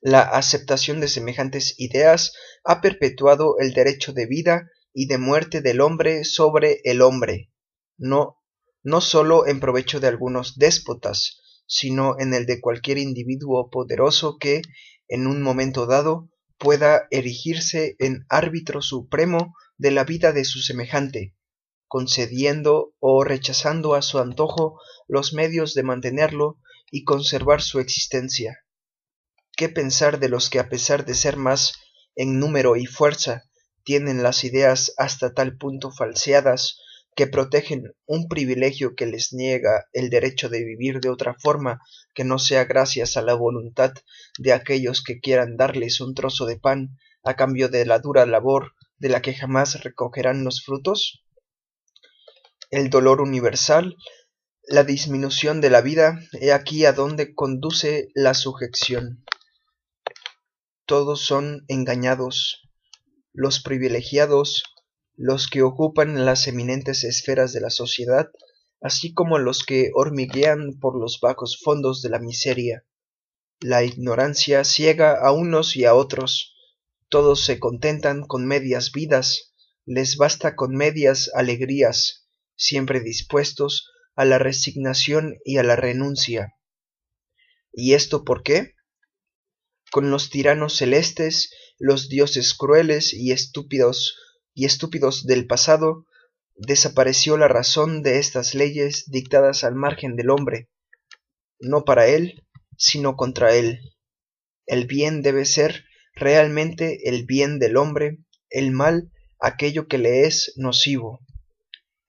La aceptación de semejantes ideas ha perpetuado el derecho de vida y de muerte del hombre sobre el hombre, no, no sólo en provecho de algunos déspotas, sino en el de cualquier individuo poderoso que, en un momento dado, pueda erigirse en árbitro supremo de la vida de su semejante, concediendo o rechazando a su antojo los medios de mantenerlo y conservar su existencia. ¿Qué pensar de los que a pesar de ser más en número y fuerza, tienen las ideas hasta tal punto falseadas que protegen un privilegio que les niega el derecho de vivir de otra forma que no sea gracias a la voluntad de aquellos que quieran darles un trozo de pan a cambio de la dura labor de la que jamás recogerán los frutos? El dolor universal, la disminución de la vida, he aquí a donde conduce la sujeción. Todos son engañados, los privilegiados, los que ocupan las eminentes esferas de la sociedad, así como los que hormiguean por los bajos fondos de la miseria. La ignorancia ciega a unos y a otros, todos se contentan con medias vidas, les basta con medias alegrías, siempre dispuestos a la resignación y a la renuncia. ¿Y esto por qué? Con los tiranos celestes, los dioses crueles y estúpidos y estúpidos del pasado, desapareció la razón de estas leyes dictadas al margen del hombre, no para él, sino contra él. El bien debe ser realmente el bien del hombre, el mal aquello que le es nocivo.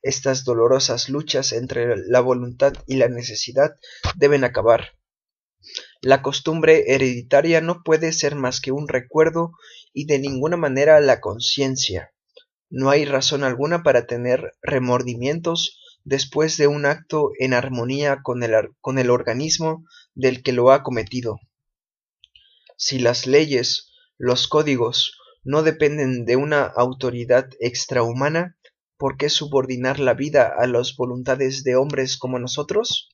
Estas dolorosas luchas entre la voluntad y la necesidad deben acabar. La costumbre hereditaria no puede ser más que un recuerdo y de ninguna manera la conciencia. No hay razón alguna para tener remordimientos después de un acto en armonía con el, con el organismo del que lo ha cometido. Si las leyes, los códigos, no dependen de una autoridad extrahumana, ¿por qué subordinar la vida a las voluntades de hombres como nosotros?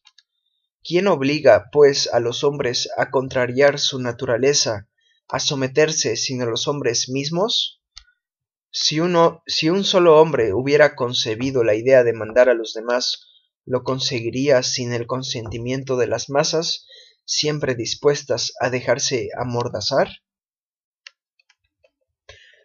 ¿Quién obliga, pues, a los hombres a contrariar su naturaleza, a someterse sino los hombres mismos? Si, uno, si un solo hombre hubiera concebido la idea de mandar a los demás, lo conseguiría sin el consentimiento de las masas, siempre dispuestas a dejarse amordazar?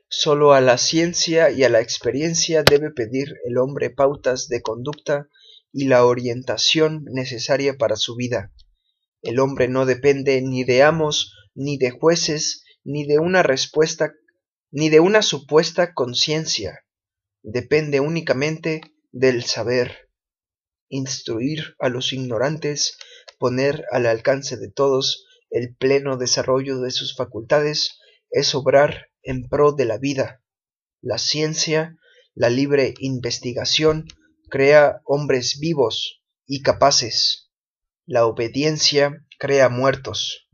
Solo a la ciencia y a la experiencia debe pedir el hombre pautas de conducta y la orientación necesaria para su vida. El hombre no depende ni de amos, ni de jueces, ni de una respuesta ni de una supuesta conciencia, depende únicamente del saber. Instruir a los ignorantes, poner al alcance de todos el pleno desarrollo de sus facultades, es obrar en pro de la vida. La ciencia, la libre investigación, crea hombres vivos y capaces. La obediencia crea muertos.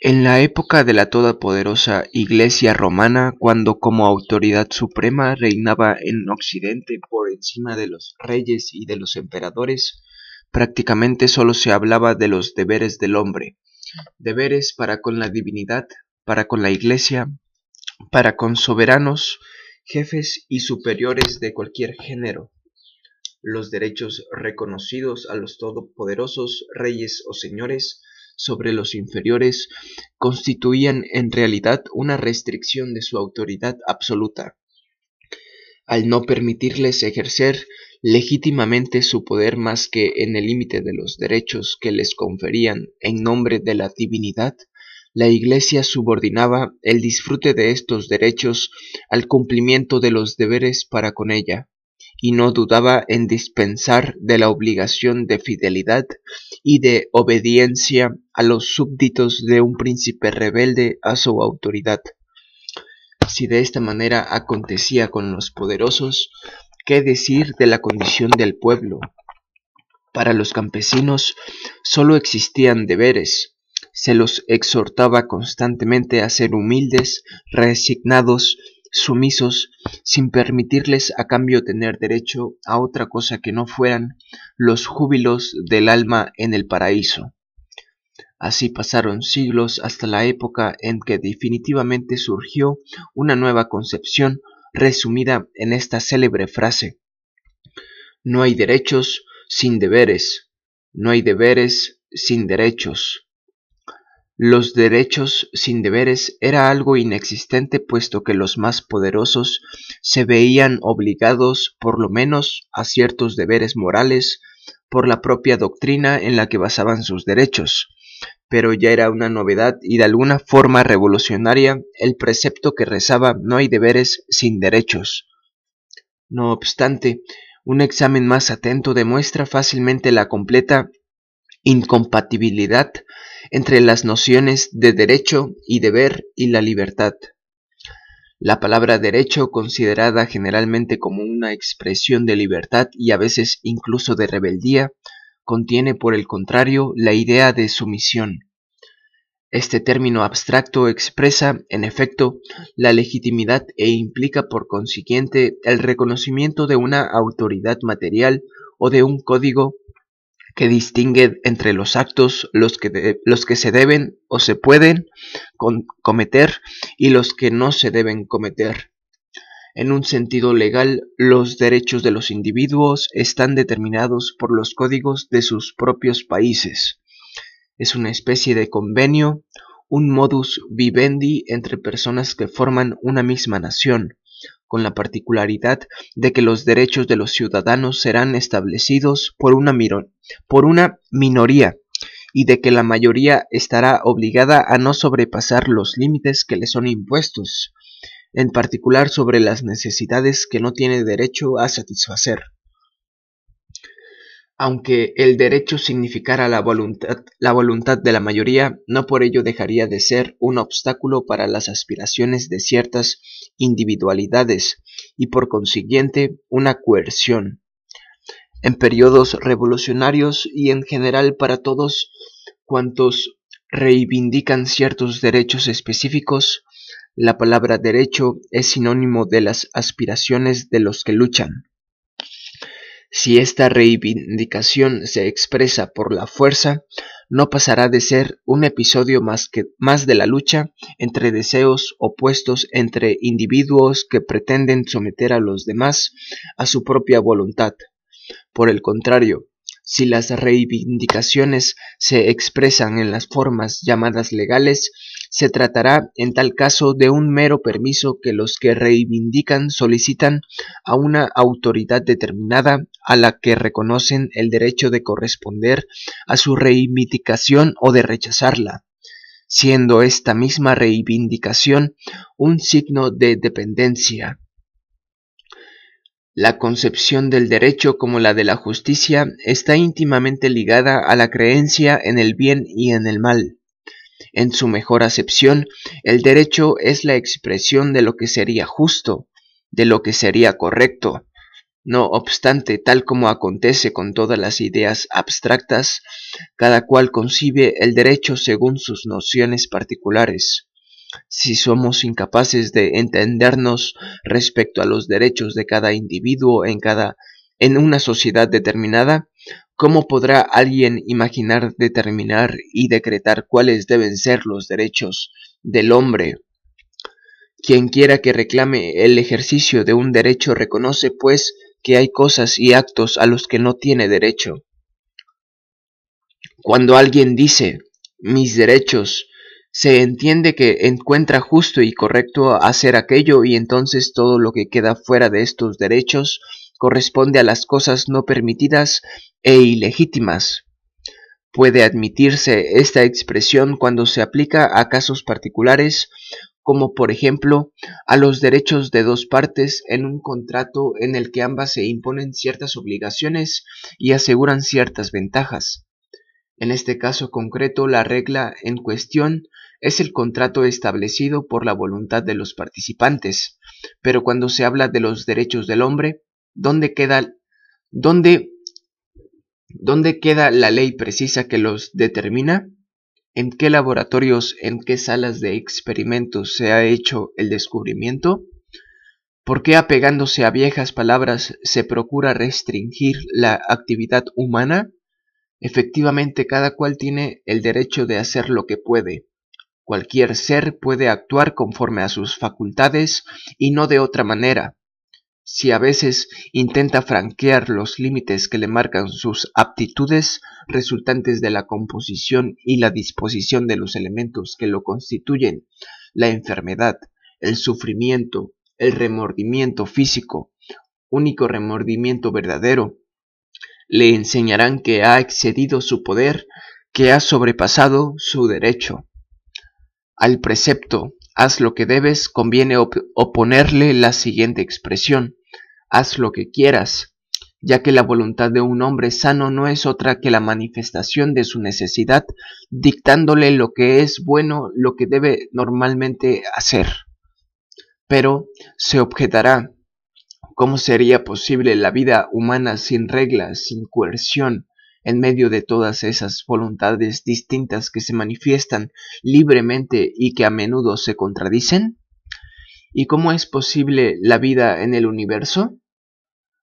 En la época de la todopoderosa Iglesia romana, cuando como autoridad suprema reinaba en Occidente por encima de los reyes y de los emperadores, prácticamente solo se hablaba de los deberes del hombre, deberes para con la divinidad, para con la iglesia, para con soberanos, jefes y superiores de cualquier género, los derechos reconocidos a los todopoderosos reyes o señores sobre los inferiores constituían en realidad una restricción de su autoridad absoluta. Al no permitirles ejercer legítimamente su poder más que en el límite de los derechos que les conferían en nombre de la divinidad, la Iglesia subordinaba el disfrute de estos derechos al cumplimiento de los deberes para con ella, y no dudaba en dispensar de la obligación de fidelidad y de obediencia a los súbditos de un príncipe rebelde a su autoridad. Si de esta manera acontecía con los poderosos, ¿qué decir de la condición del pueblo? Para los campesinos sólo existían deberes, se los exhortaba constantemente a ser humildes, resignados sumisos sin permitirles a cambio tener derecho a otra cosa que no fueran los júbilos del alma en el paraíso. Así pasaron siglos hasta la época en que definitivamente surgió una nueva concepción resumida en esta célebre frase. No hay derechos sin deberes, no hay deberes sin derechos. Los derechos sin deberes era algo inexistente puesto que los más poderosos se veían obligados por lo menos a ciertos deberes morales por la propia doctrina en la que basaban sus derechos. Pero ya era una novedad y de alguna forma revolucionaria el precepto que rezaba no hay deberes sin derechos. No obstante, un examen más atento demuestra fácilmente la completa incompatibilidad entre las nociones de derecho y deber y la libertad. La palabra derecho, considerada generalmente como una expresión de libertad y a veces incluso de rebeldía, contiene por el contrario la idea de sumisión. Este término abstracto expresa, en efecto, la legitimidad e implica por consiguiente el reconocimiento de una autoridad material o de un código que distingue entre los actos los que, los que se deben o se pueden cometer y los que no se deben cometer. En un sentido legal, los derechos de los individuos están determinados por los códigos de sus propios países. Es una especie de convenio, un modus vivendi entre personas que forman una misma nación, con la particularidad de que los derechos de los ciudadanos serán establecidos por una, por una minoría y de que la mayoría estará obligada a no sobrepasar los límites que le son impuestos, en particular sobre las necesidades que no tiene derecho a satisfacer aunque el derecho significara la voluntad, la voluntad de la mayoría, no por ello dejaría de ser un obstáculo para las aspiraciones de ciertas individualidades y por consiguiente una coerción. En periodos revolucionarios y en general para todos cuantos reivindican ciertos derechos específicos, la palabra derecho es sinónimo de las aspiraciones de los que luchan. Si esta reivindicación se expresa por la fuerza, no pasará de ser un episodio más, que, más de la lucha entre deseos opuestos entre individuos que pretenden someter a los demás a su propia voluntad. Por el contrario, si las reivindicaciones se expresan en las formas llamadas legales, se tratará en tal caso de un mero permiso que los que reivindican solicitan a una autoridad determinada a la que reconocen el derecho de corresponder a su reivindicación o de rechazarla, siendo esta misma reivindicación un signo de dependencia. La concepción del derecho como la de la justicia está íntimamente ligada a la creencia en el bien y en el mal. En su mejor acepción, el derecho es la expresión de lo que sería justo, de lo que sería correcto. No obstante, tal como acontece con todas las ideas abstractas, cada cual concibe el derecho según sus nociones particulares. Si somos incapaces de entendernos respecto a los derechos de cada individuo en cada en una sociedad determinada, ¿cómo podrá alguien imaginar, determinar y decretar cuáles deben ser los derechos del hombre? Quien quiera que reclame el ejercicio de un derecho reconoce, pues, que hay cosas y actos a los que no tiene derecho. Cuando alguien dice mis derechos, se entiende que encuentra justo y correcto hacer aquello y entonces todo lo que queda fuera de estos derechos corresponde a las cosas no permitidas e ilegítimas. Puede admitirse esta expresión cuando se aplica a casos particulares como por ejemplo a los derechos de dos partes en un contrato en el que ambas se imponen ciertas obligaciones y aseguran ciertas ventajas. En este caso concreto, la regla en cuestión es el contrato establecido por la voluntad de los participantes, pero cuando se habla de los derechos del hombre, ¿dónde queda, dónde, queda la ley precisa que los determina? ¿En qué laboratorios, en qué salas de experimentos se ha hecho el descubrimiento? ¿Por qué apegándose a viejas palabras se procura restringir la actividad humana? Efectivamente, cada cual tiene el derecho de hacer lo que puede. Cualquier ser puede actuar conforme a sus facultades y no de otra manera. Si a veces intenta franquear los límites que le marcan sus aptitudes resultantes de la composición y la disposición de los elementos que lo constituyen, la enfermedad, el sufrimiento, el remordimiento físico, único remordimiento verdadero, le enseñarán que ha excedido su poder, que ha sobrepasado su derecho. Al precepto, haz lo que debes, conviene oponerle la siguiente expresión, haz lo que quieras, ya que la voluntad de un hombre sano no es otra que la manifestación de su necesidad, dictándole lo que es bueno, lo que debe normalmente hacer. Pero se objetará, ¿Cómo sería posible la vida humana sin reglas, sin coerción, en medio de todas esas voluntades distintas que se manifiestan libremente y que a menudo se contradicen? ¿Y cómo es posible la vida en el universo?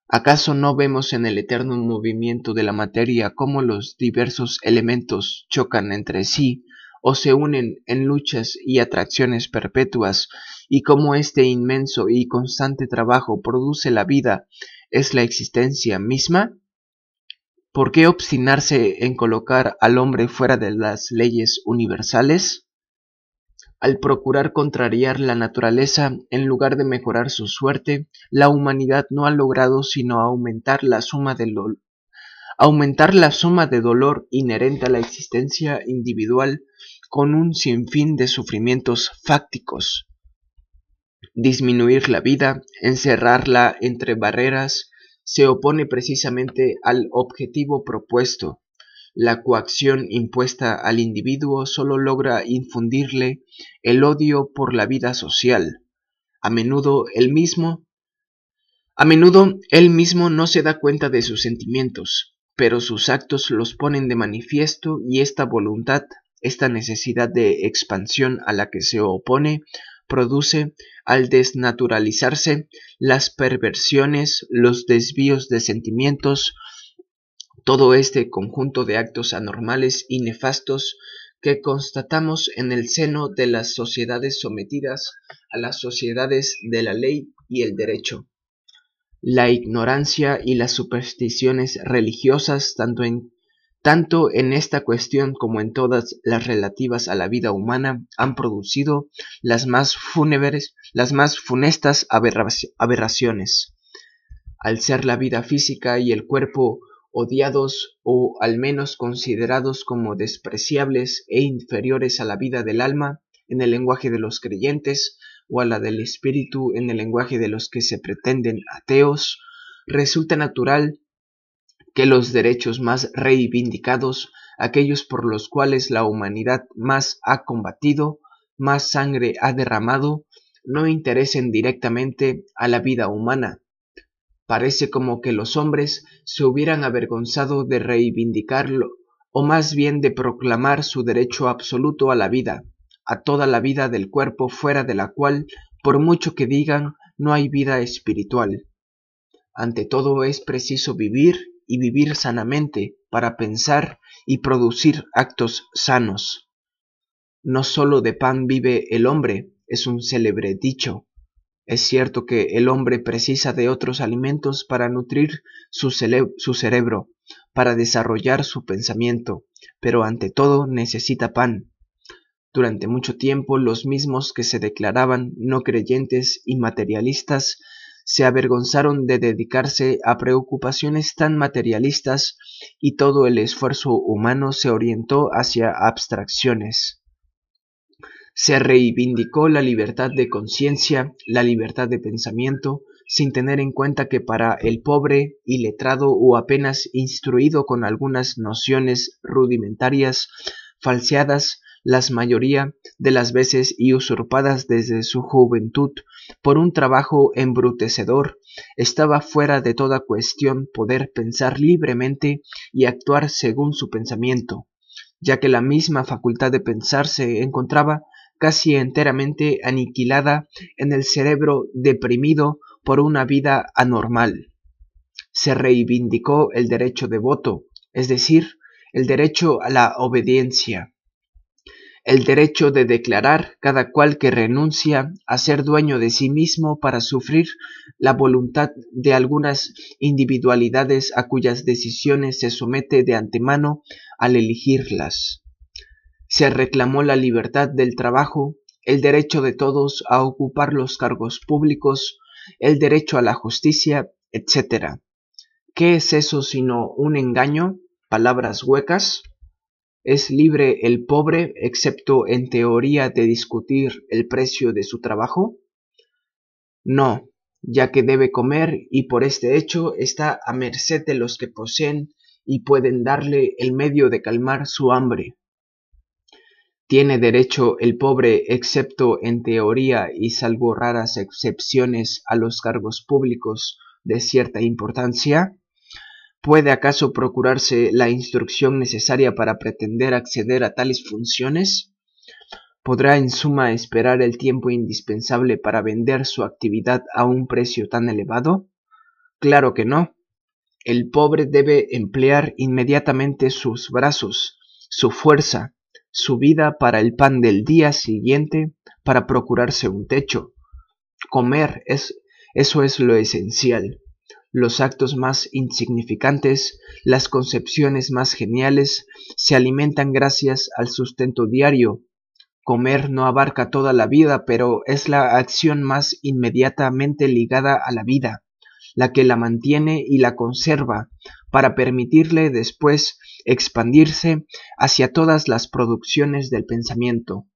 ¿Acaso no vemos en el eterno movimiento de la materia cómo los diversos elementos chocan entre sí o se unen en luchas y atracciones perpetuas y cómo este inmenso y constante trabajo produce la vida es la existencia misma? ¿Por qué obstinarse en colocar al hombre fuera de las leyes universales? Al procurar contrariar la naturaleza en lugar de mejorar su suerte, la humanidad no ha logrado sino aumentar la suma de, aumentar la suma de dolor inherente a la existencia individual con un sinfín de sufrimientos fácticos disminuir la vida, encerrarla entre barreras, se opone precisamente al objetivo propuesto. La coacción impuesta al individuo solo logra infundirle el odio por la vida social. A menudo el mismo a menudo él mismo no se da cuenta de sus sentimientos, pero sus actos los ponen de manifiesto y esta voluntad, esta necesidad de expansión a la que se opone, produce al desnaturalizarse las perversiones, los desvíos de sentimientos, todo este conjunto de actos anormales y nefastos que constatamos en el seno de las sociedades sometidas a las sociedades de la ley y el derecho. La ignorancia y las supersticiones religiosas, tanto en tanto en esta cuestión como en todas las relativas a la vida humana, han producido las más fúnebres, las más funestas aberraciones. Al ser la vida física y el cuerpo odiados o al menos considerados como despreciables e inferiores a la vida del alma en el lenguaje de los creyentes o a la del espíritu en el lenguaje de los que se pretenden ateos, resulta natural que los derechos más reivindicados, aquellos por los cuales la humanidad más ha combatido, más sangre ha derramado, no interesen directamente a la vida humana. Parece como que los hombres se hubieran avergonzado de reivindicarlo, o más bien de proclamar su derecho absoluto a la vida, a toda la vida del cuerpo fuera de la cual, por mucho que digan, no hay vida espiritual. Ante todo es preciso vivir y vivir sanamente, para pensar y producir actos sanos. No sólo de pan vive el hombre, es un célebre dicho. Es cierto que el hombre precisa de otros alimentos para nutrir su, cerebro, para desarrollar su pensamiento, pero ante todo necesita pan. Durante mucho tiempo los mismos que se declaraban no creyentes y materialistas se avergonzaron de dedicarse a preocupaciones tan materialistas y todo el esfuerzo humano se orientó hacia abstracciones. Se reivindicó la libertad de conciencia, la libertad de pensamiento, sin tener en cuenta que para el pobre, iletrado o apenas instruido con algunas nociones rudimentarias, falseadas, las mayoría de las veces y usurpadas desde su juventud por un trabajo embrutecedor, estaba fuera de toda cuestión poder pensar libremente y actuar según su pensamiento, ya que la misma facultad de pensar se encontraba casi enteramente aniquilada en el cerebro deprimido por una vida anormal. Se reivindicó el derecho de voto, es decir, el derecho a la obediencia, el derecho de declarar cada cual que renuncia a ser dueño de sí mismo para sufrir la voluntad de algunas individualidades a cuyas decisiones se somete de antemano al elegirlas. Se reclamó la libertad del trabajo, el derecho de todos a ocupar los cargos públicos, el derecho a la justicia, etc. ¿Qué es eso sino un engaño? ¿Palabras huecas? ¿Es libre el pobre, excepto en teoría, de discutir el precio de su trabajo? No, ya que debe comer y por este hecho está a merced de los que poseen y pueden darle el medio de calmar su hambre. ¿Tiene derecho el pobre, excepto en teoría y salvo raras excepciones, a los cargos públicos de cierta importancia? ¿Puede acaso procurarse la instrucción necesaria para pretender acceder a tales funciones? ¿Podrá en suma esperar el tiempo indispensable para vender su actividad a un precio tan elevado? Claro que no. El pobre debe emplear inmediatamente sus brazos, su fuerza, su vida para el pan del día siguiente, para procurarse un techo. Comer es eso es lo esencial los actos más insignificantes, las concepciones más geniales, se alimentan gracias al sustento diario. Comer no abarca toda la vida, pero es la acción más inmediatamente ligada a la vida, la que la mantiene y la conserva, para permitirle después expandirse hacia todas las producciones del pensamiento.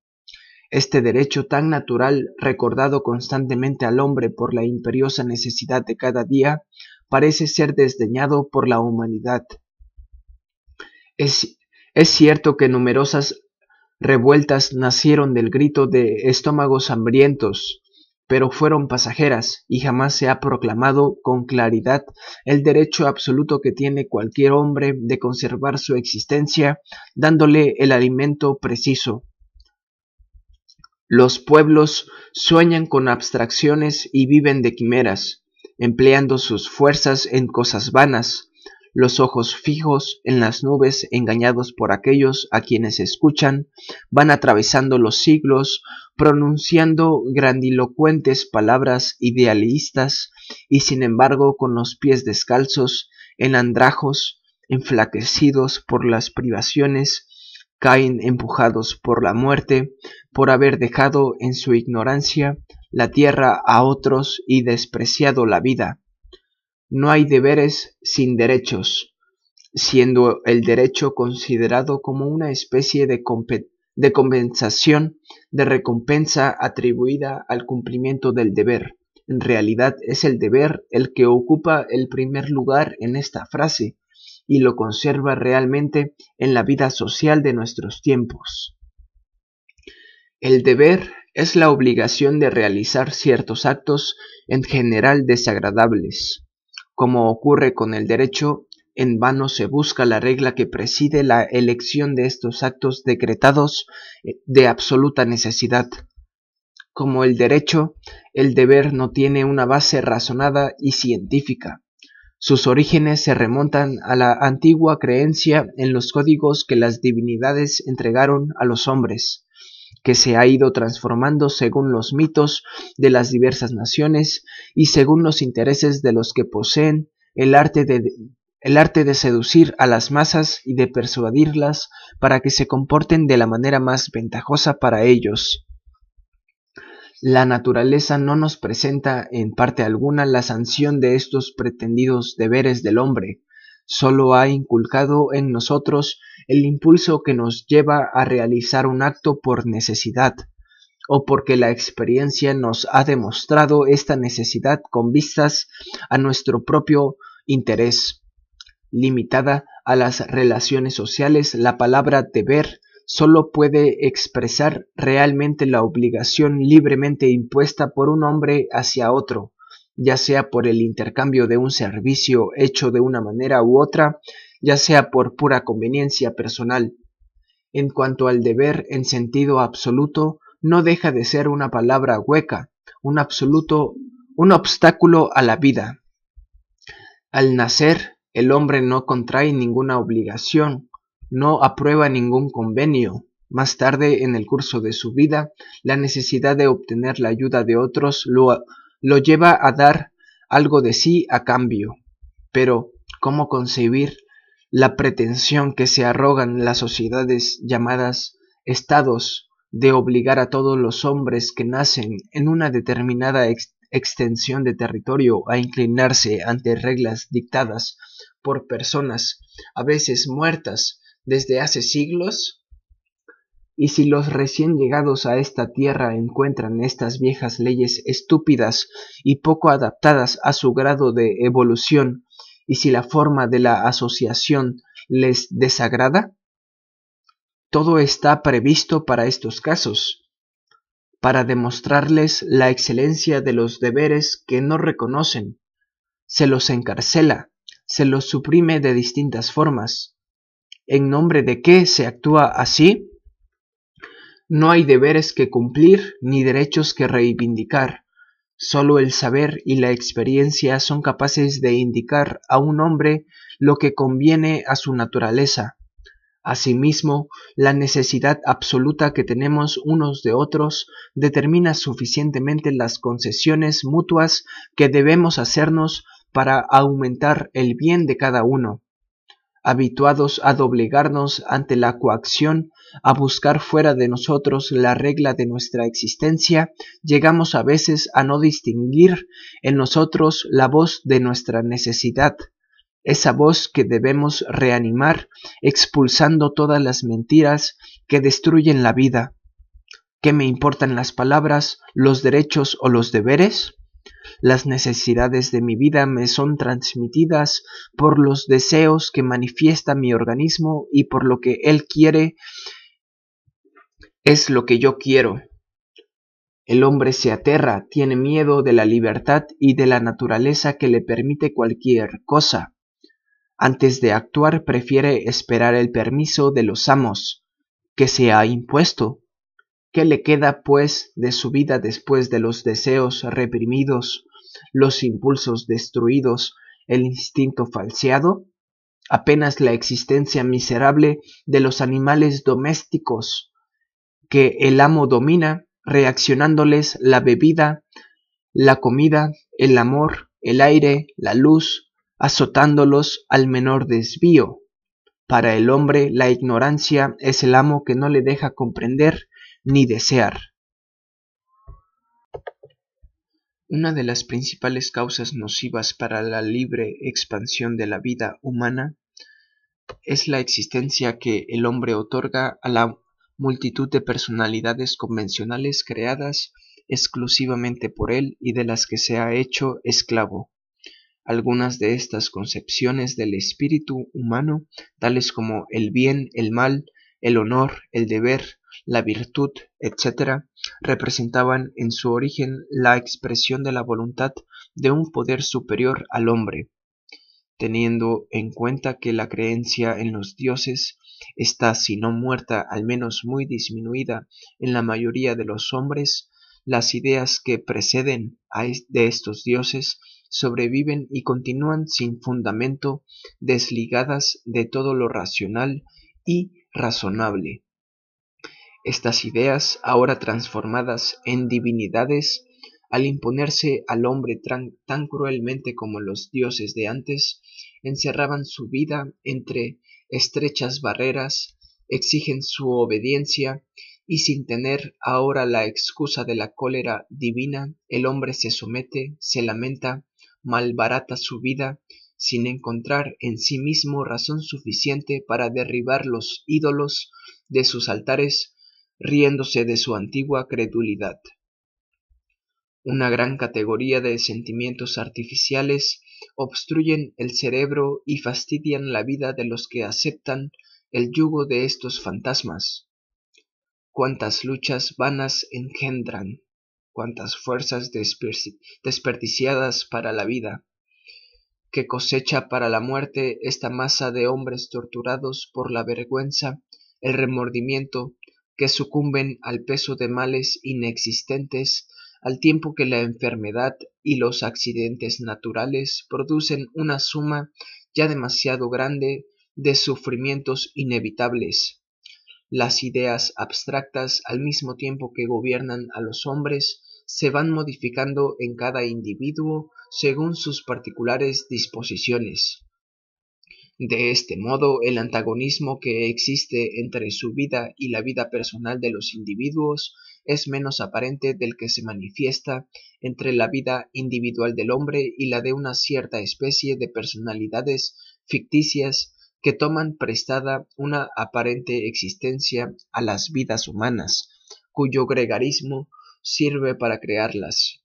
Este derecho tan natural, recordado constantemente al hombre por la imperiosa necesidad de cada día, parece ser desdeñado por la humanidad. Es, es cierto que numerosas revueltas nacieron del grito de estómagos hambrientos, pero fueron pasajeras y jamás se ha proclamado con claridad el derecho absoluto que tiene cualquier hombre de conservar su existencia dándole el alimento preciso. Los pueblos sueñan con abstracciones y viven de quimeras, empleando sus fuerzas en cosas vanas, los ojos fijos en las nubes engañados por aquellos a quienes escuchan, van atravesando los siglos, pronunciando grandilocuentes palabras idealistas y sin embargo con los pies descalzos en andrajos, enflaquecidos por las privaciones, caen empujados por la muerte, por haber dejado en su ignorancia la tierra a otros y despreciado la vida. No hay deberes sin derechos, siendo el derecho considerado como una especie de, compensación, de recompensa atribuida al cumplimiento del deber. En realidad es el deber el que ocupa el primer lugar en esta frase, y lo conserva realmente en la vida social de nuestros tiempos. El deber es la obligación de realizar ciertos actos en general desagradables. Como ocurre con el derecho, en vano se busca la regla que preside la elección de estos actos decretados eh, de absoluta necesidad. Como el derecho, el deber no tiene una base razonada y científica, Sus orígenes se remontan a la antigua creencia en los códigos que las divinidades entregaron a los hombres, que se ha ido transformando según los mitos de las diversas naciones y según los intereses de los que poseen el arte de, el arte de seducir a las masas y de persuadirlas para que se comporten de la manera más ventajosa para ellos. La naturaleza no nos presenta en parte alguna la sanción de estos pretendidos deberes del hombre, sólo ha inculcado en nosotros el impulso que nos lleva a realizar un acto por necesidad, o porque la experiencia nos ha demostrado esta necesidad con vistas a nuestro propio interés. Limitada a las relaciones sociales, la palabra deber sólo puede expresar realmente la obligación libremente impuesta por un hombre hacia otro, ya sea por el intercambio de un servicio hecho de una manera u otra, ya sea por pura conveniencia personal. En cuanto al deber en sentido absoluto, no deja de ser una palabra hueca, un absoluto, un obstáculo a la vida. Al nacer, el hombre no contrae ninguna obligación, no aprueba ningún convenio. Más tarde, en el curso de su vida, la necesidad de obtener la ayuda de otros lo, lo lleva a dar algo de sí a cambio. Pero, ¿cómo concebir la pretensión que se arrogan las sociedades llamadas estados de obligar a todos los hombres que nacen en una determinada extensión de territorio a inclinarse ante reglas dictadas por personas a veces muertas desde hace siglos? Y si los recién llegados a esta tierra encuentran estas viejas leyes estúpidas y poco adaptadas a su grado de evolución, y si la forma de la asociación les desagrada, todo está previsto para estos casos, para demostrarles la excelencia de los deberes que no reconocen, se los encarcela, se los suprime de distintas formas, ¿En nombre de qué se actúa así? No hay deberes que cumplir ni derechos que reivindicar. Solo el saber y la experiencia son capaces de indicar a un hombre lo que conviene a su naturaleza. Asimismo, la necesidad absoluta que tenemos unos de otros determina suficientemente las concesiones mutuas que debemos hacernos para aumentar el bien de cada uno habituados a doblegarnos ante la coacción, a buscar fuera de nosotros la regla de nuestra existencia, llegamos a veces a no distinguir en nosotros la voz de nuestra necesidad, esa voz que debemos reanimar, expulsando todas las mentiras que destruyen la vida. ¿Qué me importan las palabras, los derechos o los deberes? Las necesidades de mi vida me son transmitidas por los deseos que manifiesta mi organismo y por lo que él quiere es lo que yo quiero. El hombre se aterra, tiene miedo de la libertad y de la naturaleza que le permite cualquier cosa. Antes de actuar prefiere esperar el permiso de los amos, que se ha impuesto. ¿Qué le queda, pues, de su vida después de los deseos reprimidos, los impulsos destruidos, el instinto falseado? Apenas la existencia miserable de los animales domésticos que el amo domina, reaccionándoles la bebida, la comida, el amor, el aire, la luz, azotándolos al menor desvío. Para el hombre la ignorancia es el amo que no le deja comprender ni desear. Una de las principales causas nocivas para la libre expansión de la vida humana es la existencia que el hombre otorga a la multitud de personalidades convencionales creadas exclusivamente por él y de las que se ha hecho esclavo. Algunas de estas concepciones del espíritu humano, tales como el bien, el mal, el honor, el deber, la virtud, etc., representaban en su origen la expresión de la voluntad de un poder superior al hombre. Teniendo en cuenta que la creencia en los dioses está, si no muerta, al menos muy disminuida en la mayoría de los hombres, las ideas que preceden a de estos dioses sobreviven y continúan sin fundamento, desligadas de todo lo racional y razonable. Estas ideas, ahora transformadas en divinidades, al imponerse al hombre tan, cruelmente como los dioses de antes, encerraban su vida entre estrechas barreras, exigen su obediencia, y sin tener ahora la excusa de la cólera divina, el hombre se somete, se lamenta, malbarata su vida, sin encontrar en sí mismo razón suficiente para derribar los ídolos de sus altares, riéndose de su antigua credulidad. Una gran categoría de sentimientos artificiales obstruyen el cerebro y fastidian la vida de los que aceptan el yugo de estos fantasmas. Cuántas luchas vanas engendran, cuántas fuerzas desperdiciadas para la vida, que cosecha para la muerte esta masa de hombres torturados por la vergüenza, el remordimiento, que sucumben al peso de males inexistentes al tiempo que la enfermedad y los accidentes naturales producen una suma ya demasiado grande de sufrimientos inevitables. Las ideas abstractas, al mismo tiempo que gobiernan a los hombres, se van modificando en cada individuo según sus particulares disposiciones. De este modo, el antagonismo que existe entre su vida y la vida personal de los individuos es menos aparente del que se manifiesta entre la vida individual del hombre y la de una cierta especie de personalidades ficticias que toman prestada una aparente existencia a las vidas humanas, cuyo gregarismo sirve para crearlas.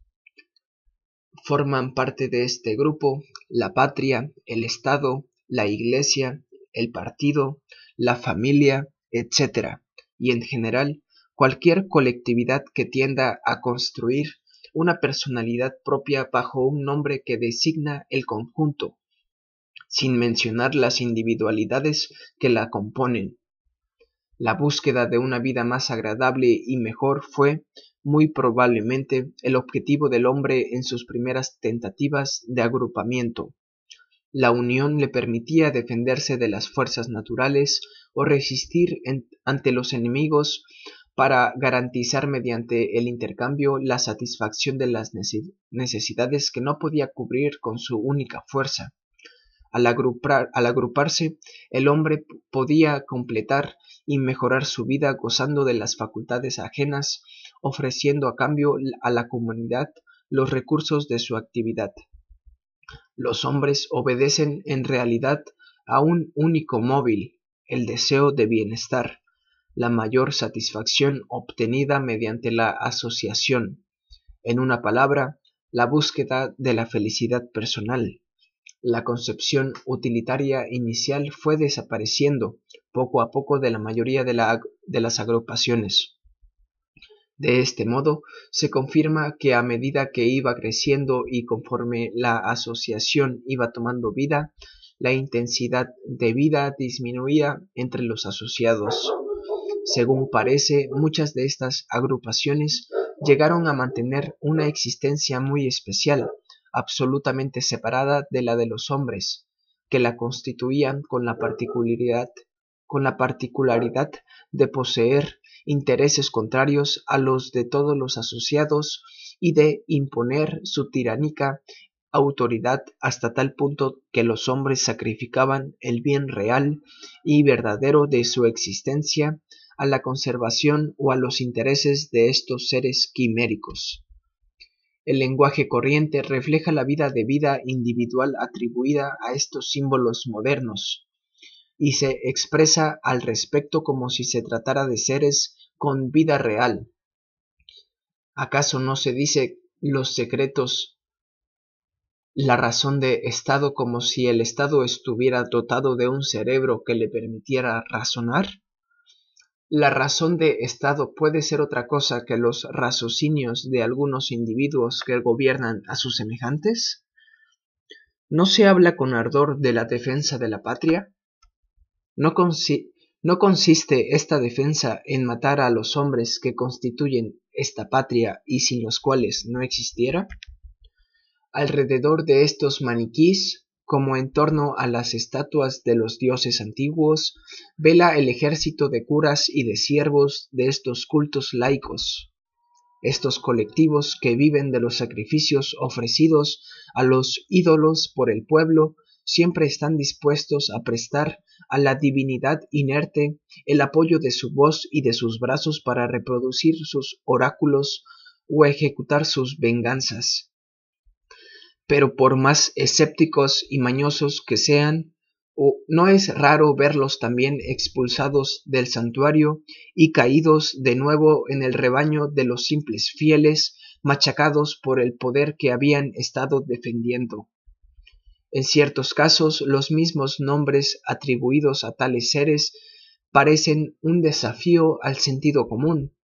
Forman parte de este grupo la patria, el Estado, la Iglesia, el partido, la familia, etc., y en general cualquier colectividad que tienda a construir una personalidad propia bajo un nombre que designa el conjunto, sin mencionar las individualidades que la componen. La búsqueda de una vida más agradable y mejor fue, muy probablemente, el objetivo del hombre en sus primeras tentativas de agrupamiento. La unión le permitía defenderse de las fuerzas naturales o resistir ante los enemigos para garantizar mediante el intercambio la satisfacción de las necesidades que no podía cubrir con su única fuerza. Al, agruparse, el hombre podía completar y mejorar su vida gozando de las facultades ajenas, ofreciendo a cambio a la comunidad los recursos de su actividad. Los hombres obedecen en realidad a un único móvil, el deseo de bienestar la mayor satisfacción obtenida mediante la asociación, en una palabra, la búsqueda de la felicidad personal. La concepción utilitaria inicial fue desapareciendo poco a poco de la mayoría de, las agrupaciones. De este modo, se confirma que a medida que iba creciendo y conforme la asociación iba tomando vida, la intensidad de vida disminuía entre los asociados. Según parece, muchas de estas agrupaciones llegaron a mantener una existencia muy especial, absolutamente separada de la de los hombres, que la constituían con la particularidad, con la particularidad de poseer intereses contrarios a los de todos los asociados y de imponer su tiránica autoridad hasta tal punto que los hombres sacrificaban el bien real y verdadero de su existencia a la conservación o a los intereses de estos seres quiméricos. El lenguaje corriente refleja la vida de vida individual atribuida a estos símbolos modernos, y se expresa al respecto como si se tratara de seres con vida real. ¿Acaso no se dice los secretos la razón de Estado como si el Estado estuviera dotado de un cerebro que le permitiera razonar? La razón de Estado puede ser otra cosa que los raciocinios de algunos individuos que gobiernan a sus semejantes? ¿No se habla con ardor de la defensa de la patria? ¿No, ¿No consiste esta defensa en matar a los hombres que constituyen esta patria y sin los cuales no existiera? Alrededor de estos maniquís, como en torno a las estatuas de los dioses antiguos, vela el ejército de curas y de siervos de estos cultos laicos, estos colectivos que viven de los sacrificios ofrecidos a los ídolos por el pueblo, siempre están dispuestos a prestar a la divinidad inerte el apoyo de su voz y de sus brazos para reproducir sus oráculos o ejecutar sus venganzas pero por más escépticos y mañosos que sean, no es raro verlos también expulsados del santuario y caídos de nuevo en el rebaño de los simples fieles, machacados por el poder que habían estado defendiendo. En ciertos casos los mismos nombres atribuidos a tales seres parecen un desafío al sentido común.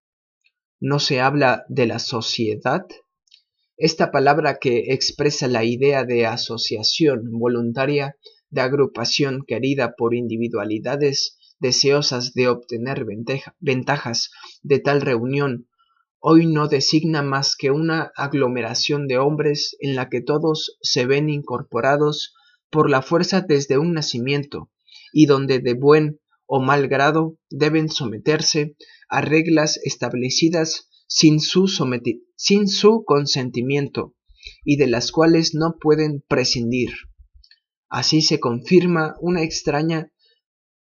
¿No se habla de la sociedad? Esta palabra que expresa la idea de asociación voluntaria, de agrupación querida por individualidades deseosas de obtener ventajas de tal reunión, hoy no designa más que una aglomeración de hombres en la que todos se ven incorporados por la fuerza desde un nacimiento, y donde de buen o mal grado deben someterse a reglas establecidas sin su, consentimiento y de las cuales no pueden prescindir. Así se confirma una extraña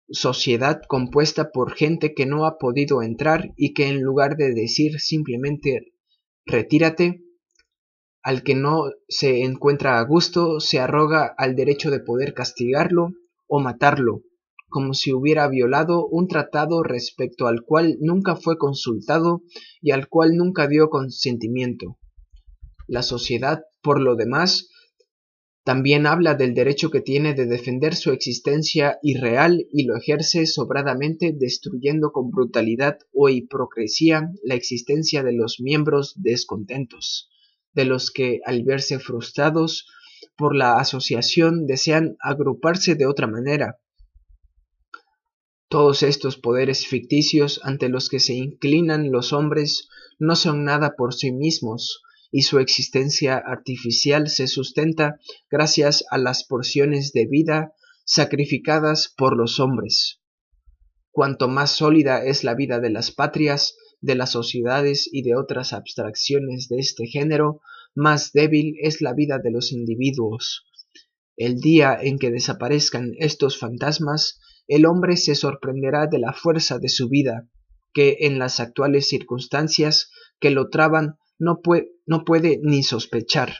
sociedad compuesta por gente que no ha podido entrar y que en lugar de decir simplemente retírate, al que no se encuentra a gusto se arroga al derecho de poder castigarlo o matarlo como si hubiera violado un tratado respecto al cual nunca fue consultado y al cual nunca dio consentimiento. La sociedad, por lo demás, también habla del derecho que tiene de defender su existencia irreal y lo ejerce sobradamente destruyendo con brutalidad o hipocresía la existencia de los miembros descontentos, de los que al verse frustrados por la asociación desean agruparse de otra manera, todos estos poderes ficticios ante los que se inclinan los hombres no son nada por sí mismos, y su existencia artificial se sustenta gracias a las porciones de vida sacrificadas por los hombres. Cuanto más sólida es la vida de las patrias, de las sociedades y de otras abstracciones de este género, más débil es la vida de los individuos. El día en que desaparezcan estos fantasmas, el hombre se sorprenderá de la fuerza de su vida, que en las actuales circunstancias que lo traban no, puede ni sospechar.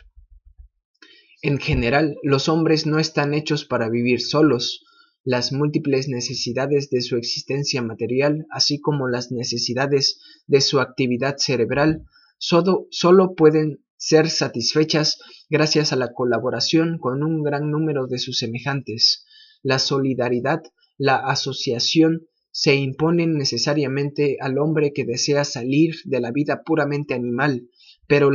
En general, los hombres no están hechos para vivir solos, las múltiples necesidades de su existencia material, así como las necesidades de su actividad cerebral, solo, solo, pueden ser satisfechas gracias a la colaboración con un gran número de sus semejantes. La solidaridad la asociación se impone necesariamente al hombre que desea salir de la vida puramente animal, pero,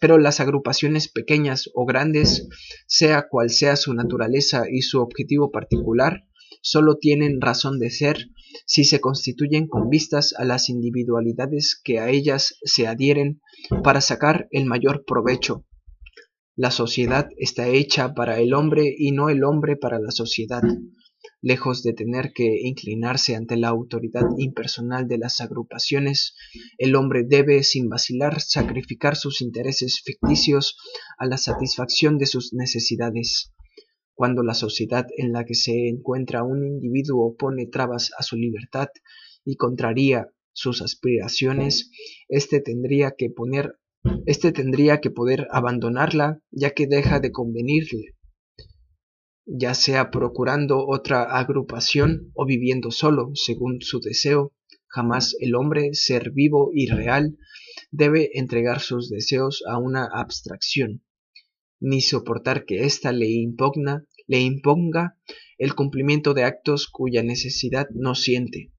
pero las agrupaciones pequeñas o grandes, sea cual sea su naturaleza y su objetivo particular, solo tienen razón de ser si se constituyen con vistas a las individualidades que a ellas se adhieren para sacar el mayor provecho. La sociedad está hecha para el hombre y no el hombre para la sociedad lejos de tener que inclinarse ante la autoridad impersonal de las agrupaciones, el hombre debe sin vacilar sacrificar sus intereses ficticios a la satisfacción de sus necesidades. Cuando la sociedad en la que se encuentra un individuo pone trabas a su libertad y contraría sus aspiraciones, éste tendría que poner éste tendría que poder abandonarla ya que deja de convenirle ya sea procurando otra agrupación o viviendo solo, según su deseo. Jamás el hombre, ser vivo y real, debe entregar sus deseos a una abstracción, ni soportar que ésta le impugna, le imponga el cumplimiento de actos cuya necesidad no siente.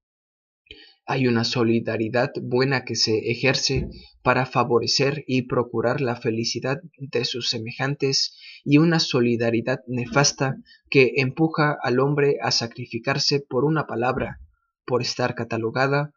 Hay una solidaridad buena que se ejerce para favorecer y procurar la felicidad de sus semejantes y una solidaridad nefasta que empuja al hombre a sacrificarse por una palabra, por estar catalogada,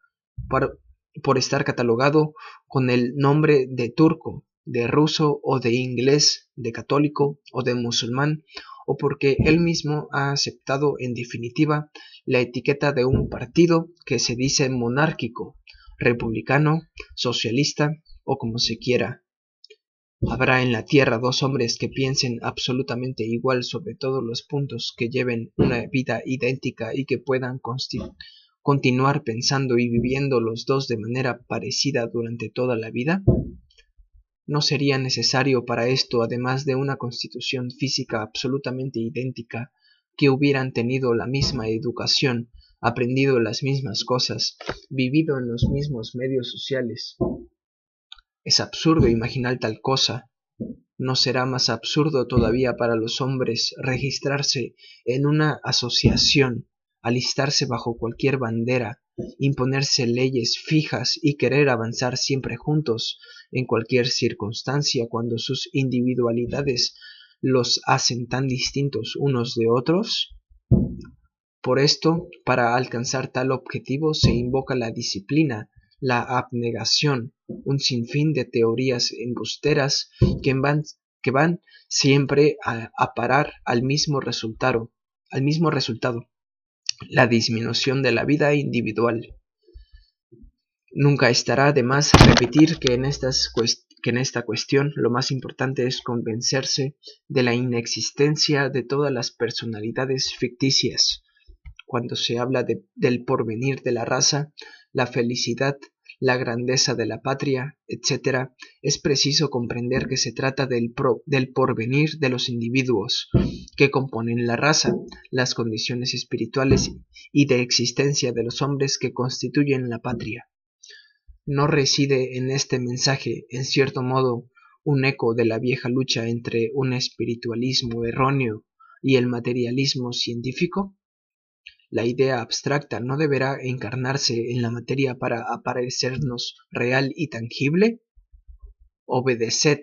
por, estar catalogado con el nombre de turco, de ruso o de inglés, de católico o de musulmán, o porque él mismo ha aceptado en definitiva la etiqueta de un partido que se dice monárquico, republicano, socialista o como se quiera. Habrá en la tierra dos hombres que piensen absolutamente igual sobre todos los puntos, que lleven una vida idéntica y que puedan continuar pensando y viviendo los dos de manera parecida durante toda la vida? ¿No sería necesario para esto, además de una constitución física absolutamente idéntica, que hubieran tenido la misma educación, aprendido las mismas cosas, vivido en los mismos medios sociales? Es absurdo imaginar tal cosa. ¿No será más absurdo todavía para los hombres registrarse en una asociación, alistarse bajo cualquier bandera, imponerse leyes fijas y querer avanzar siempre juntos en cualquier circunstancia cuando sus individualidades los hacen tan distintos unos de otros? Por esto, para alcanzar tal objetivo se invoca la disciplina, la abnegación, un sinfín de teorías embusteras que van, que van siempre a, parar al mismo resultado, al mismo resultado, la disminución de la vida individual. Nunca estará de más repetir que en, estas que en esta cuestión lo más importante es convencerse de la inexistencia de todas las personalidades ficticias. Cuando se habla de, del porvenir de la raza, la felicidad la grandeza de la patria, etc., es preciso comprender que se trata del, del porvenir de los individuos que componen la raza, las condiciones espirituales y de existencia de los hombres que constituyen la patria. ¿No reside en este mensaje, en cierto modo, un eco de la vieja lucha entre un espiritualismo erróneo y el materialismo científico? La idea abstracta no deberá encarnarse en la materia para aparecernos real y tangible. Obedeced,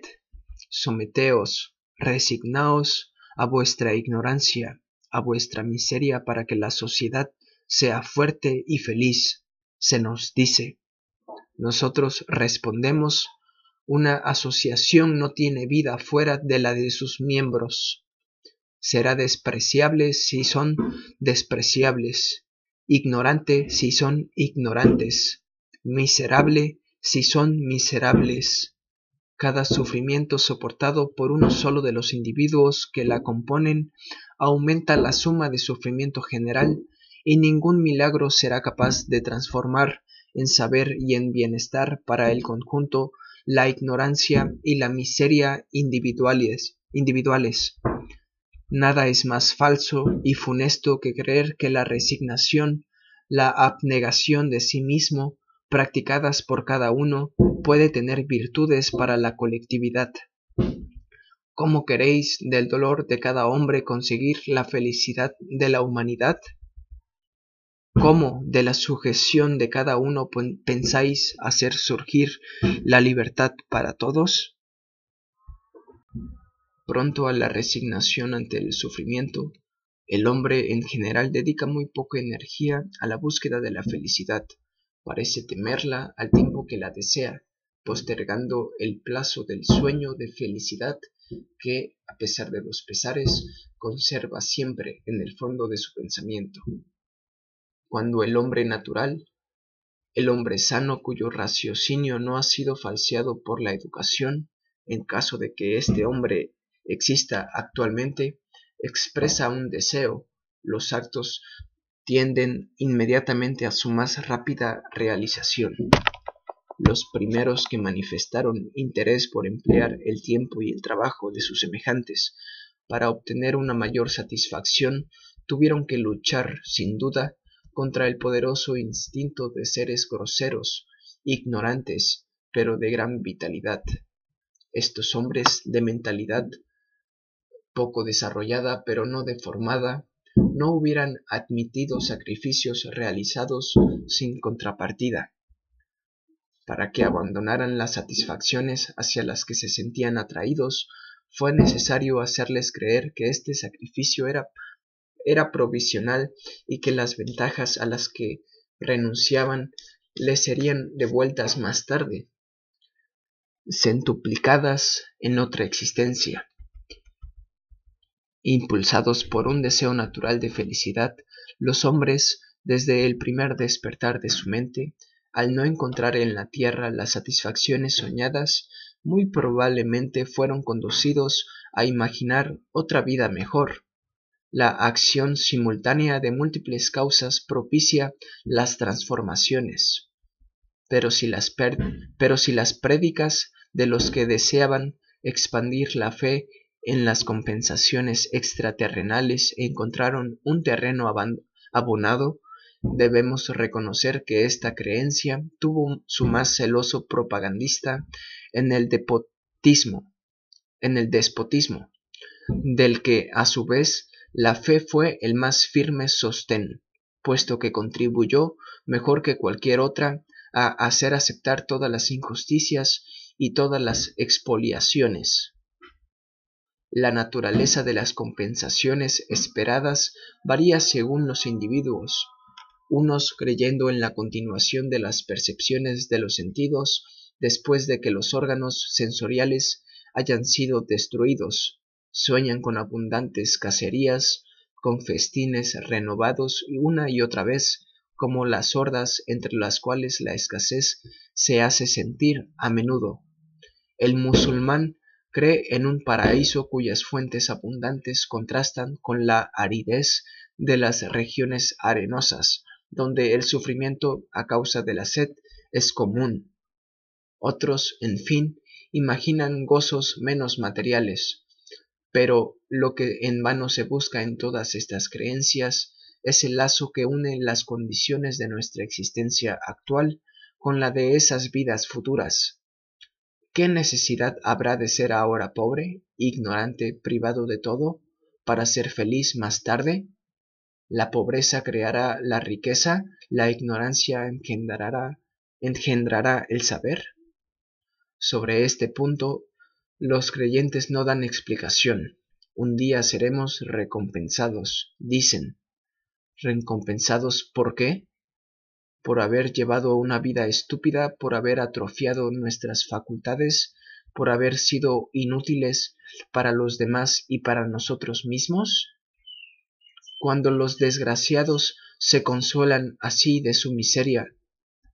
someteos, resignaos a vuestra ignorancia, a vuestra miseria para que la sociedad sea fuerte y feliz, se nos dice. Nosotros respondemos, una asociación no tiene vida fuera de la de sus miembros será despreciable si son despreciables, ignorante si son ignorantes, miserable si son miserables. Cada sufrimiento soportado por uno solo de los individuos que la componen aumenta la suma de sufrimiento general y ningún milagro será capaz de transformar en saber y en bienestar para el conjunto la ignorancia y la miseria individuales. individuales. Nada es más falso y funesto que creer que la resignación, la abnegación de sí mismo, practicadas por cada uno, puede tener virtudes para la colectividad. ¿Cómo queréis del dolor de cada hombre conseguir la felicidad de la humanidad? ¿Cómo de la sujeción de cada uno pensáis hacer surgir la libertad para todos? Pronto a la resignación ante el sufrimiento, el hombre en general dedica muy poca energía a la búsqueda de la felicidad, parece temerla al tiempo que la desea, postergando el plazo del sueño de felicidad que, a pesar de los pesares, conserva siempre en el fondo de su pensamiento. Cuando el hombre natural, el hombre sano cuyo raciocinio no ha sido falseado por la educación, en caso de que este hombre exista actualmente expresa un deseo, los actos tienden inmediatamente a su más rápida realización. Los primeros que manifestaron interés por emplear el tiempo y el trabajo de sus semejantes para obtener una mayor satisfacción tuvieron que luchar, sin duda, contra el poderoso instinto de seres groseros, ignorantes, pero de gran vitalidad. Estos hombres de mentalidad poco desarrollada pero no deformada, no hubieran admitido sacrificios realizados sin contrapartida, para que abandonaran las satisfacciones hacia las que se sentían atraídos, fue necesario hacerles creer que este sacrificio era, era provisional y que las ventajas a las que renunciaban les serían devueltas más tarde. centuplicadas en otra existencia. Impulsados por un deseo natural de felicidad, los hombres, desde el primer despertar de su mente, al no encontrar en la tierra las satisfacciones soñadas, muy probablemente fueron conducidos a imaginar otra vida mejor. La acción simultánea de múltiples causas propicia las transformaciones. Pero si las, pero si las prédicas de los que deseaban expandir la fe en las compensaciones extraterrenales encontraron un terreno abonado, debemos reconocer que esta creencia tuvo su más celoso propagandista en el despotismo, en el despotismo, del que a su vez la fe fue el más firme sostén, puesto que contribuyó mejor que cualquier otra a hacer aceptar todas las injusticias y todas las expoliaciones. La naturaleza de las compensaciones esperadas varía según los individuos, unos creyendo en la continuación de las percepciones de los sentidos después de que los órganos sensoriales hayan sido destruidos, sueñan con abundantes cacerías, con festines renovados una y otra vez, como las hordas entre las cuales la escasez se hace sentir a menudo. El musulmán cree en un paraíso cuyas fuentes abundantes contrastan con la aridez de las regiones arenosas, donde el sufrimiento a causa de la sed es común. Otros, en fin, imaginan gozos menos materiales, pero lo que en vano se busca en todas estas creencias es el lazo que une las condiciones de nuestra existencia actual con la de esas vidas futuras. ¿Qué necesidad habrá de ser ahora pobre, ignorante, privado de todo, para ser feliz más tarde? La pobreza creará la riqueza, la ignorancia engendrará, engendrará el saber. Sobre este punto, los creyentes no dan explicación. Un día seremos recompensados, dicen. ¿Recompensados por qué? Por haber llevado una vida estúpida, por haber atrofiado nuestras facultades, por haber sido inútiles para los demás y para nosotros mismos? Cuando los desgraciados se consuelan así de su miseria,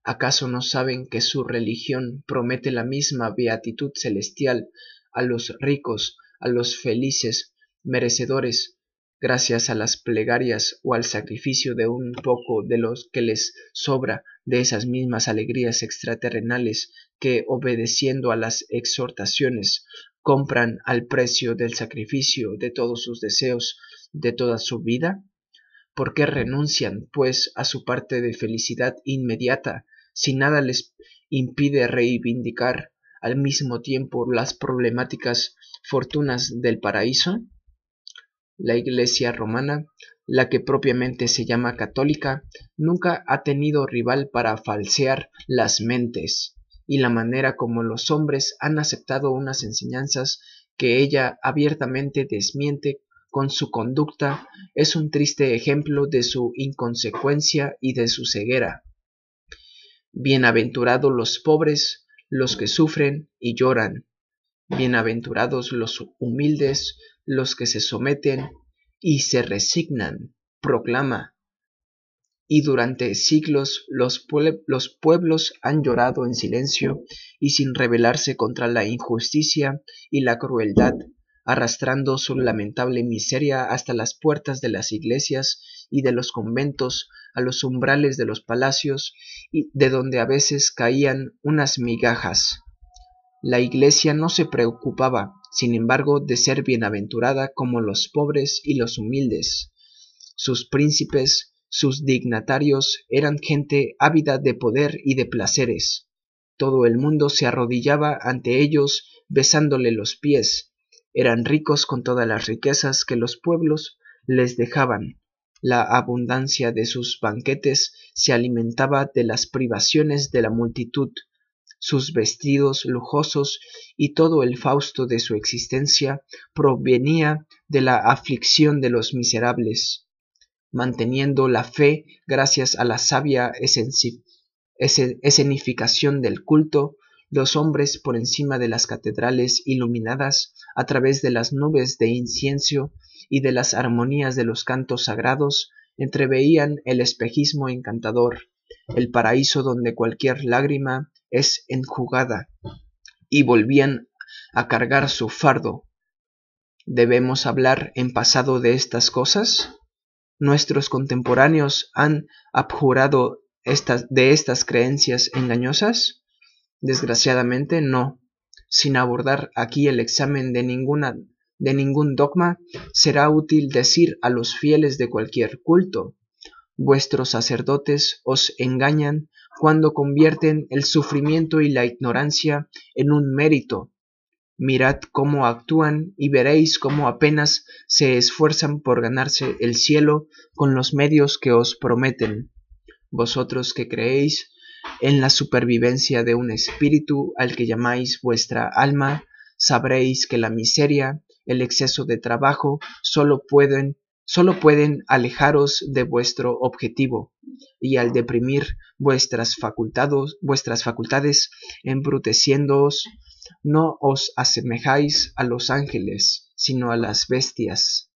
¿acaso no saben que su religión promete la misma beatitud celestial a los ricos, a los felices, merecedores gracias a las plegarias o al sacrificio de un poco de los que les sobra de esas mismas alegrías extraterrenales que, obedeciendo a las exhortaciones, compran al precio del sacrificio de todos sus deseos, de toda su vida? ¿Por qué renuncian, pues, a su parte de felicidad inmediata, si nada les impide reivindicar al mismo tiempo las problemáticas fortunas del paraíso? La Iglesia romana, la que propiamente se llama católica, nunca ha tenido rival para falsear las mentes y la manera como los hombres han aceptado unas enseñanzas que ella abiertamente desmiente con su conducta es un triste ejemplo de su inconsecuencia y de su ceguera. Bienaventurados los pobres, los que sufren y lloran. Bienaventurados los humildes, los que se someten y se resignan, proclama. Y durante siglos los, los, pueblos han llorado en silencio y sin rebelarse contra la injusticia y la crueldad, arrastrando su lamentable miseria hasta las puertas de las iglesias y de los conventos, a los umbrales de los palacios, y de donde a veces caían unas migajas. La iglesia no se preocupaba, sin embargo, de ser bienaventurada como los pobres y los humildes. Sus príncipes, sus dignatarios eran gente ávida de poder y de placeres. Todo el mundo se arrodillaba ante ellos besándole los pies. Eran ricos con todas las riquezas que los pueblos les dejaban. La abundancia de sus banquetes se alimentaba de las privaciones de la multitud sus vestidos lujosos y todo el fausto de su existencia provenía de la aflicción de los miserables, manteniendo la fe gracias a la sabia escenificación del culto, los hombres por encima de las catedrales iluminadas a través de las nubes de incienso y de las armonías de los cantos sagrados entreveían el espejismo encantador, el paraíso donde cualquier lágrima es enjugada, y volvían a cargar su fardo. ¿Debemos hablar en pasado de estas cosas? ¿Nuestros contemporáneos han abjurado de estas creencias engañosas? Desgraciadamente no. Sin abordar aquí el examen de ninguna de ningún dogma, será útil decir a los fieles de cualquier culto, vuestros sacerdotes os engañan cuando convierten el sufrimiento y la ignorancia en un mérito. Mirad cómo actúan y veréis cómo apenas se esfuerzan por ganarse el cielo con los medios que os prometen. Vosotros que creéis en la supervivencia de un espíritu al que llamáis vuestra alma, sabréis que la miseria, el exceso de trabajo solo pueden, solo pueden alejaros de vuestro objetivo, y al deprimir vuestras, vuestras facultades, embruteciéndoos, no os asemejáis a los ángeles, sino a las bestias.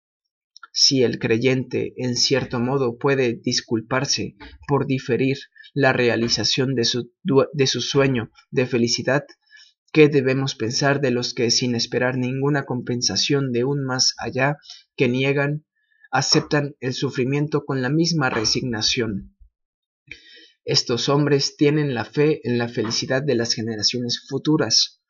Si el creyente, en cierto modo, puede disculparse por diferir la realización de su, de su sueño de felicidad, ¿Qué debemos pensar de los que sin esperar ninguna compensación de un más allá que niegan, aceptan el sufrimiento con la misma resignación? Estos hombres tienen la fe en la felicidad de las generaciones futuras.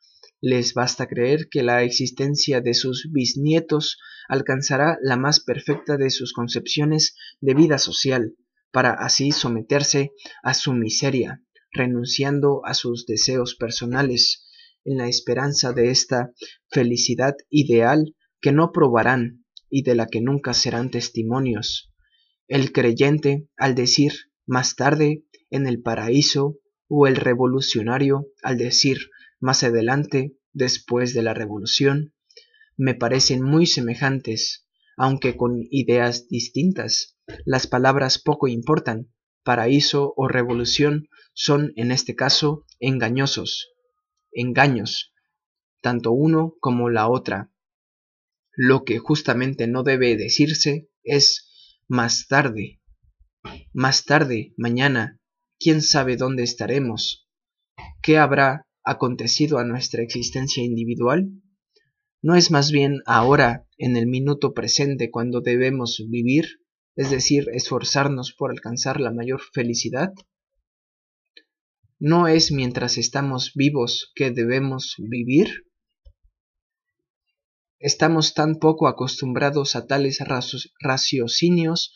Les basta creer que la existencia de sus bisnietos alcanzará la más perfecta de sus concepciones de vida social, para así someterse a su miseria, renunciando a sus deseos personales, en la esperanza de esta felicidad ideal que no probarán y de la que nunca serán testimonios. El creyente, al decir más tarde en el paraíso, o el revolucionario, al decir más adelante después de la revolución, me parecen muy semejantes, aunque con ideas distintas. Las palabras poco importan. Paraíso o revolución son en este caso engañosos, engaños, tanto uno como la otra. Lo que justamente no debe decirse es más tarde. Más tarde, mañana, quién sabe dónde estaremos. ¿Qué habrá acontecido a nuestra existencia individual? ¿No es más bien ahora, en el minuto presente, cuando debemos vivir, es decir, esforzarnos por alcanzar la mayor felicidad? ¿No es mientras estamos vivos que debemos vivir? Estamos tan poco acostumbrados a tales raciocinios,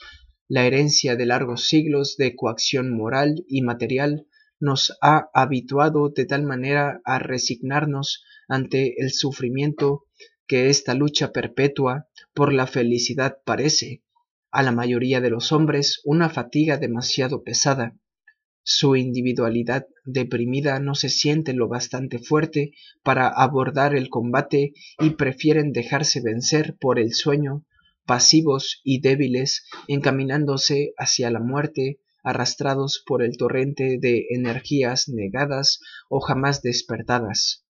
la herencia de largos siglos de coacción moral y material nos ha habituado de tal manera a resignarnos ante el sufrimiento que esta lucha perpetua por la felicidad parece, a la mayoría de los hombres, una fatiga demasiado pesada su individualidad deprimida no se siente lo bastante fuerte para abordar el combate y prefieren dejarse vencer por el sueño, pasivos y débiles, encaminándose hacia la muerte, arrastrados por el torrente de energías negadas o jamás despertadas.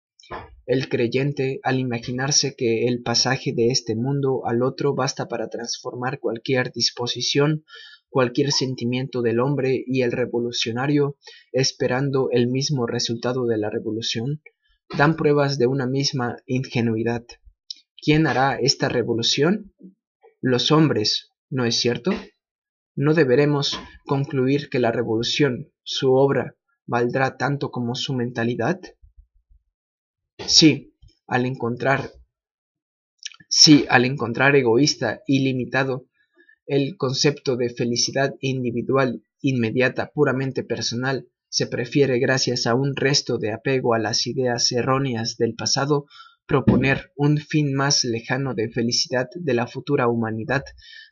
El creyente, al imaginarse que el pasaje de este mundo al otro basta para transformar cualquier disposición, cualquier sentimiento del hombre y el revolucionario, esperando el mismo resultado de la revolución, dan pruebas de una misma ingenuidad. ¿Quién hará esta revolución? Los hombres, ¿no es cierto? ¿No deberemos concluir que la revolución, su obra, valdrá tanto como su mentalidad? Sí, al encontrar Sí, al encontrar egoísta y limitado el concepto de felicidad individual inmediata puramente personal se prefiere gracias a un resto de apego a las ideas erróneas del pasado proponer un fin más lejano de felicidad de la futura humanidad,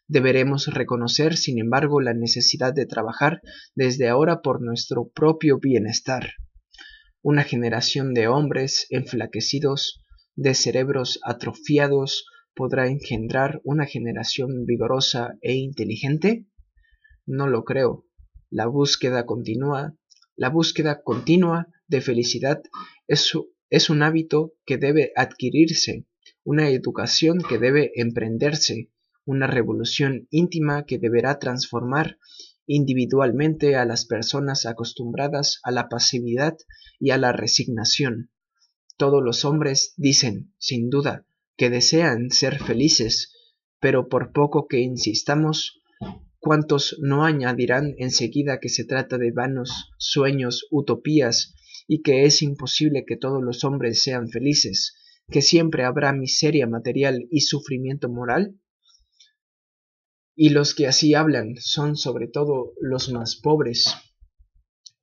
deberemos reconocer, sin embargo, la necesidad de trabajar desde ahora por nuestro propio bienestar. Una generación de hombres enflaquecidos, de cerebros atrofiados, podrá engendrar una generación vigorosa e inteligente? No lo creo. La búsqueda continua, la búsqueda continua de felicidad es, es un hábito que debe adquirirse, una educación que debe emprenderse, una revolución íntima que deberá transformar individualmente a las personas acostumbradas a la pasividad y a la resignación. Todos los hombres dicen, sin duda, que desean ser felices, pero por poco que insistamos, ¿cuántos no añadirán enseguida que se trata de vanos sueños, utopías, y que es imposible que todos los hombres sean felices, que siempre habrá miseria material y sufrimiento moral? y los que así hablan son sobre todo los más pobres.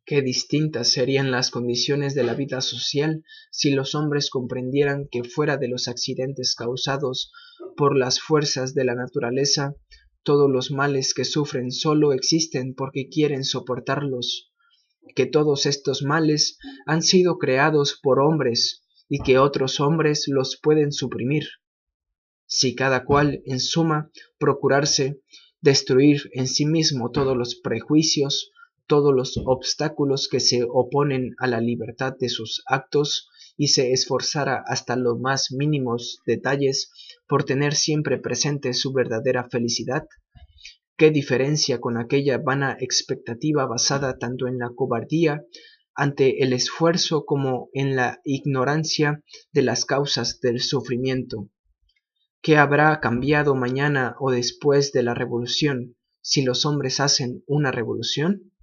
Qué distintas serían las condiciones de la vida social si los hombres comprendieran que fuera de los accidentes causados por las fuerzas de la naturaleza, todos los males que sufren solo existen porque quieren soportarlos, que todos estos males han sido creados por hombres y que otros hombres los pueden suprimir. Si cada cual, en suma, procurarse destruir en sí mismo todos los prejuicios, todos los obstáculos que se oponen a la libertad de sus actos y se esforzara hasta los más mínimos detalles por tener siempre presente su verdadera felicidad? ¿Qué diferencia con aquella vana expectativa basada tanto en la cobardía ante el esfuerzo como en la ignorancia de las causas del sufrimiento? ¿Qué habrá cambiado mañana o después de la revolución si los hombres hacen una revolución?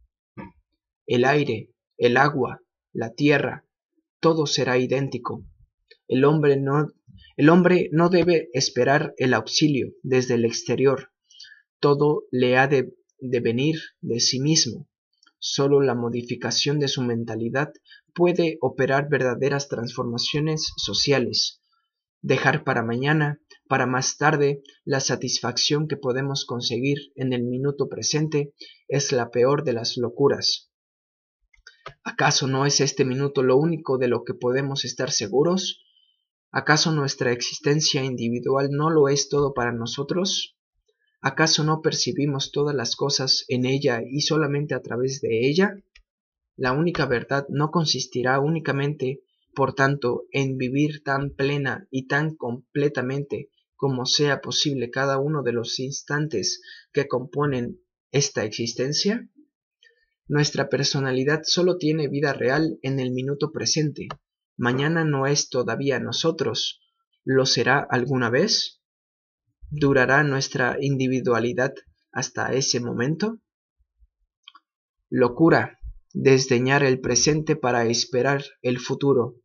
El aire, el agua, la tierra, todo será idéntico. El hombre no, el hombre no debe esperar el auxilio desde el exterior. Todo le ha de, de venir de sí mismo. Solo la modificación de su mentalidad puede operar verdaderas transformaciones sociales. Dejar para mañana para más tarde, la satisfacción que podemos conseguir en el minuto presente es la peor de las locuras. ¿Acaso no es este minuto lo único de lo que podemos estar seguros? ¿Acaso nuestra existencia individual no lo es todo para nosotros? ¿Acaso no percibimos todas las cosas en ella y solamente a través de ella? La única verdad no consistirá únicamente, por tanto, en vivir tan plena y tan completamente como sea posible cada uno de los instantes que componen esta existencia? Nuestra personalidad solo tiene vida real en el minuto presente. Mañana no es todavía nosotros. ¿Lo será alguna vez? ¿Durará nuestra individualidad hasta ese momento? Locura, desdeñar el presente para esperar el futuro.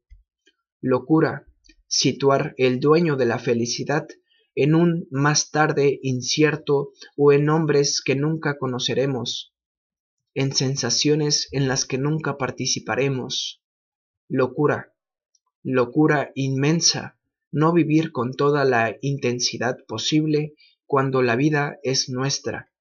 Locura, situar el dueño de la felicidad en un más tarde incierto o en hombres que nunca conoceremos, en sensaciones en las que nunca participaremos. Locura, locura inmensa, no vivir con toda la intensidad posible cuando la vida es nuestra,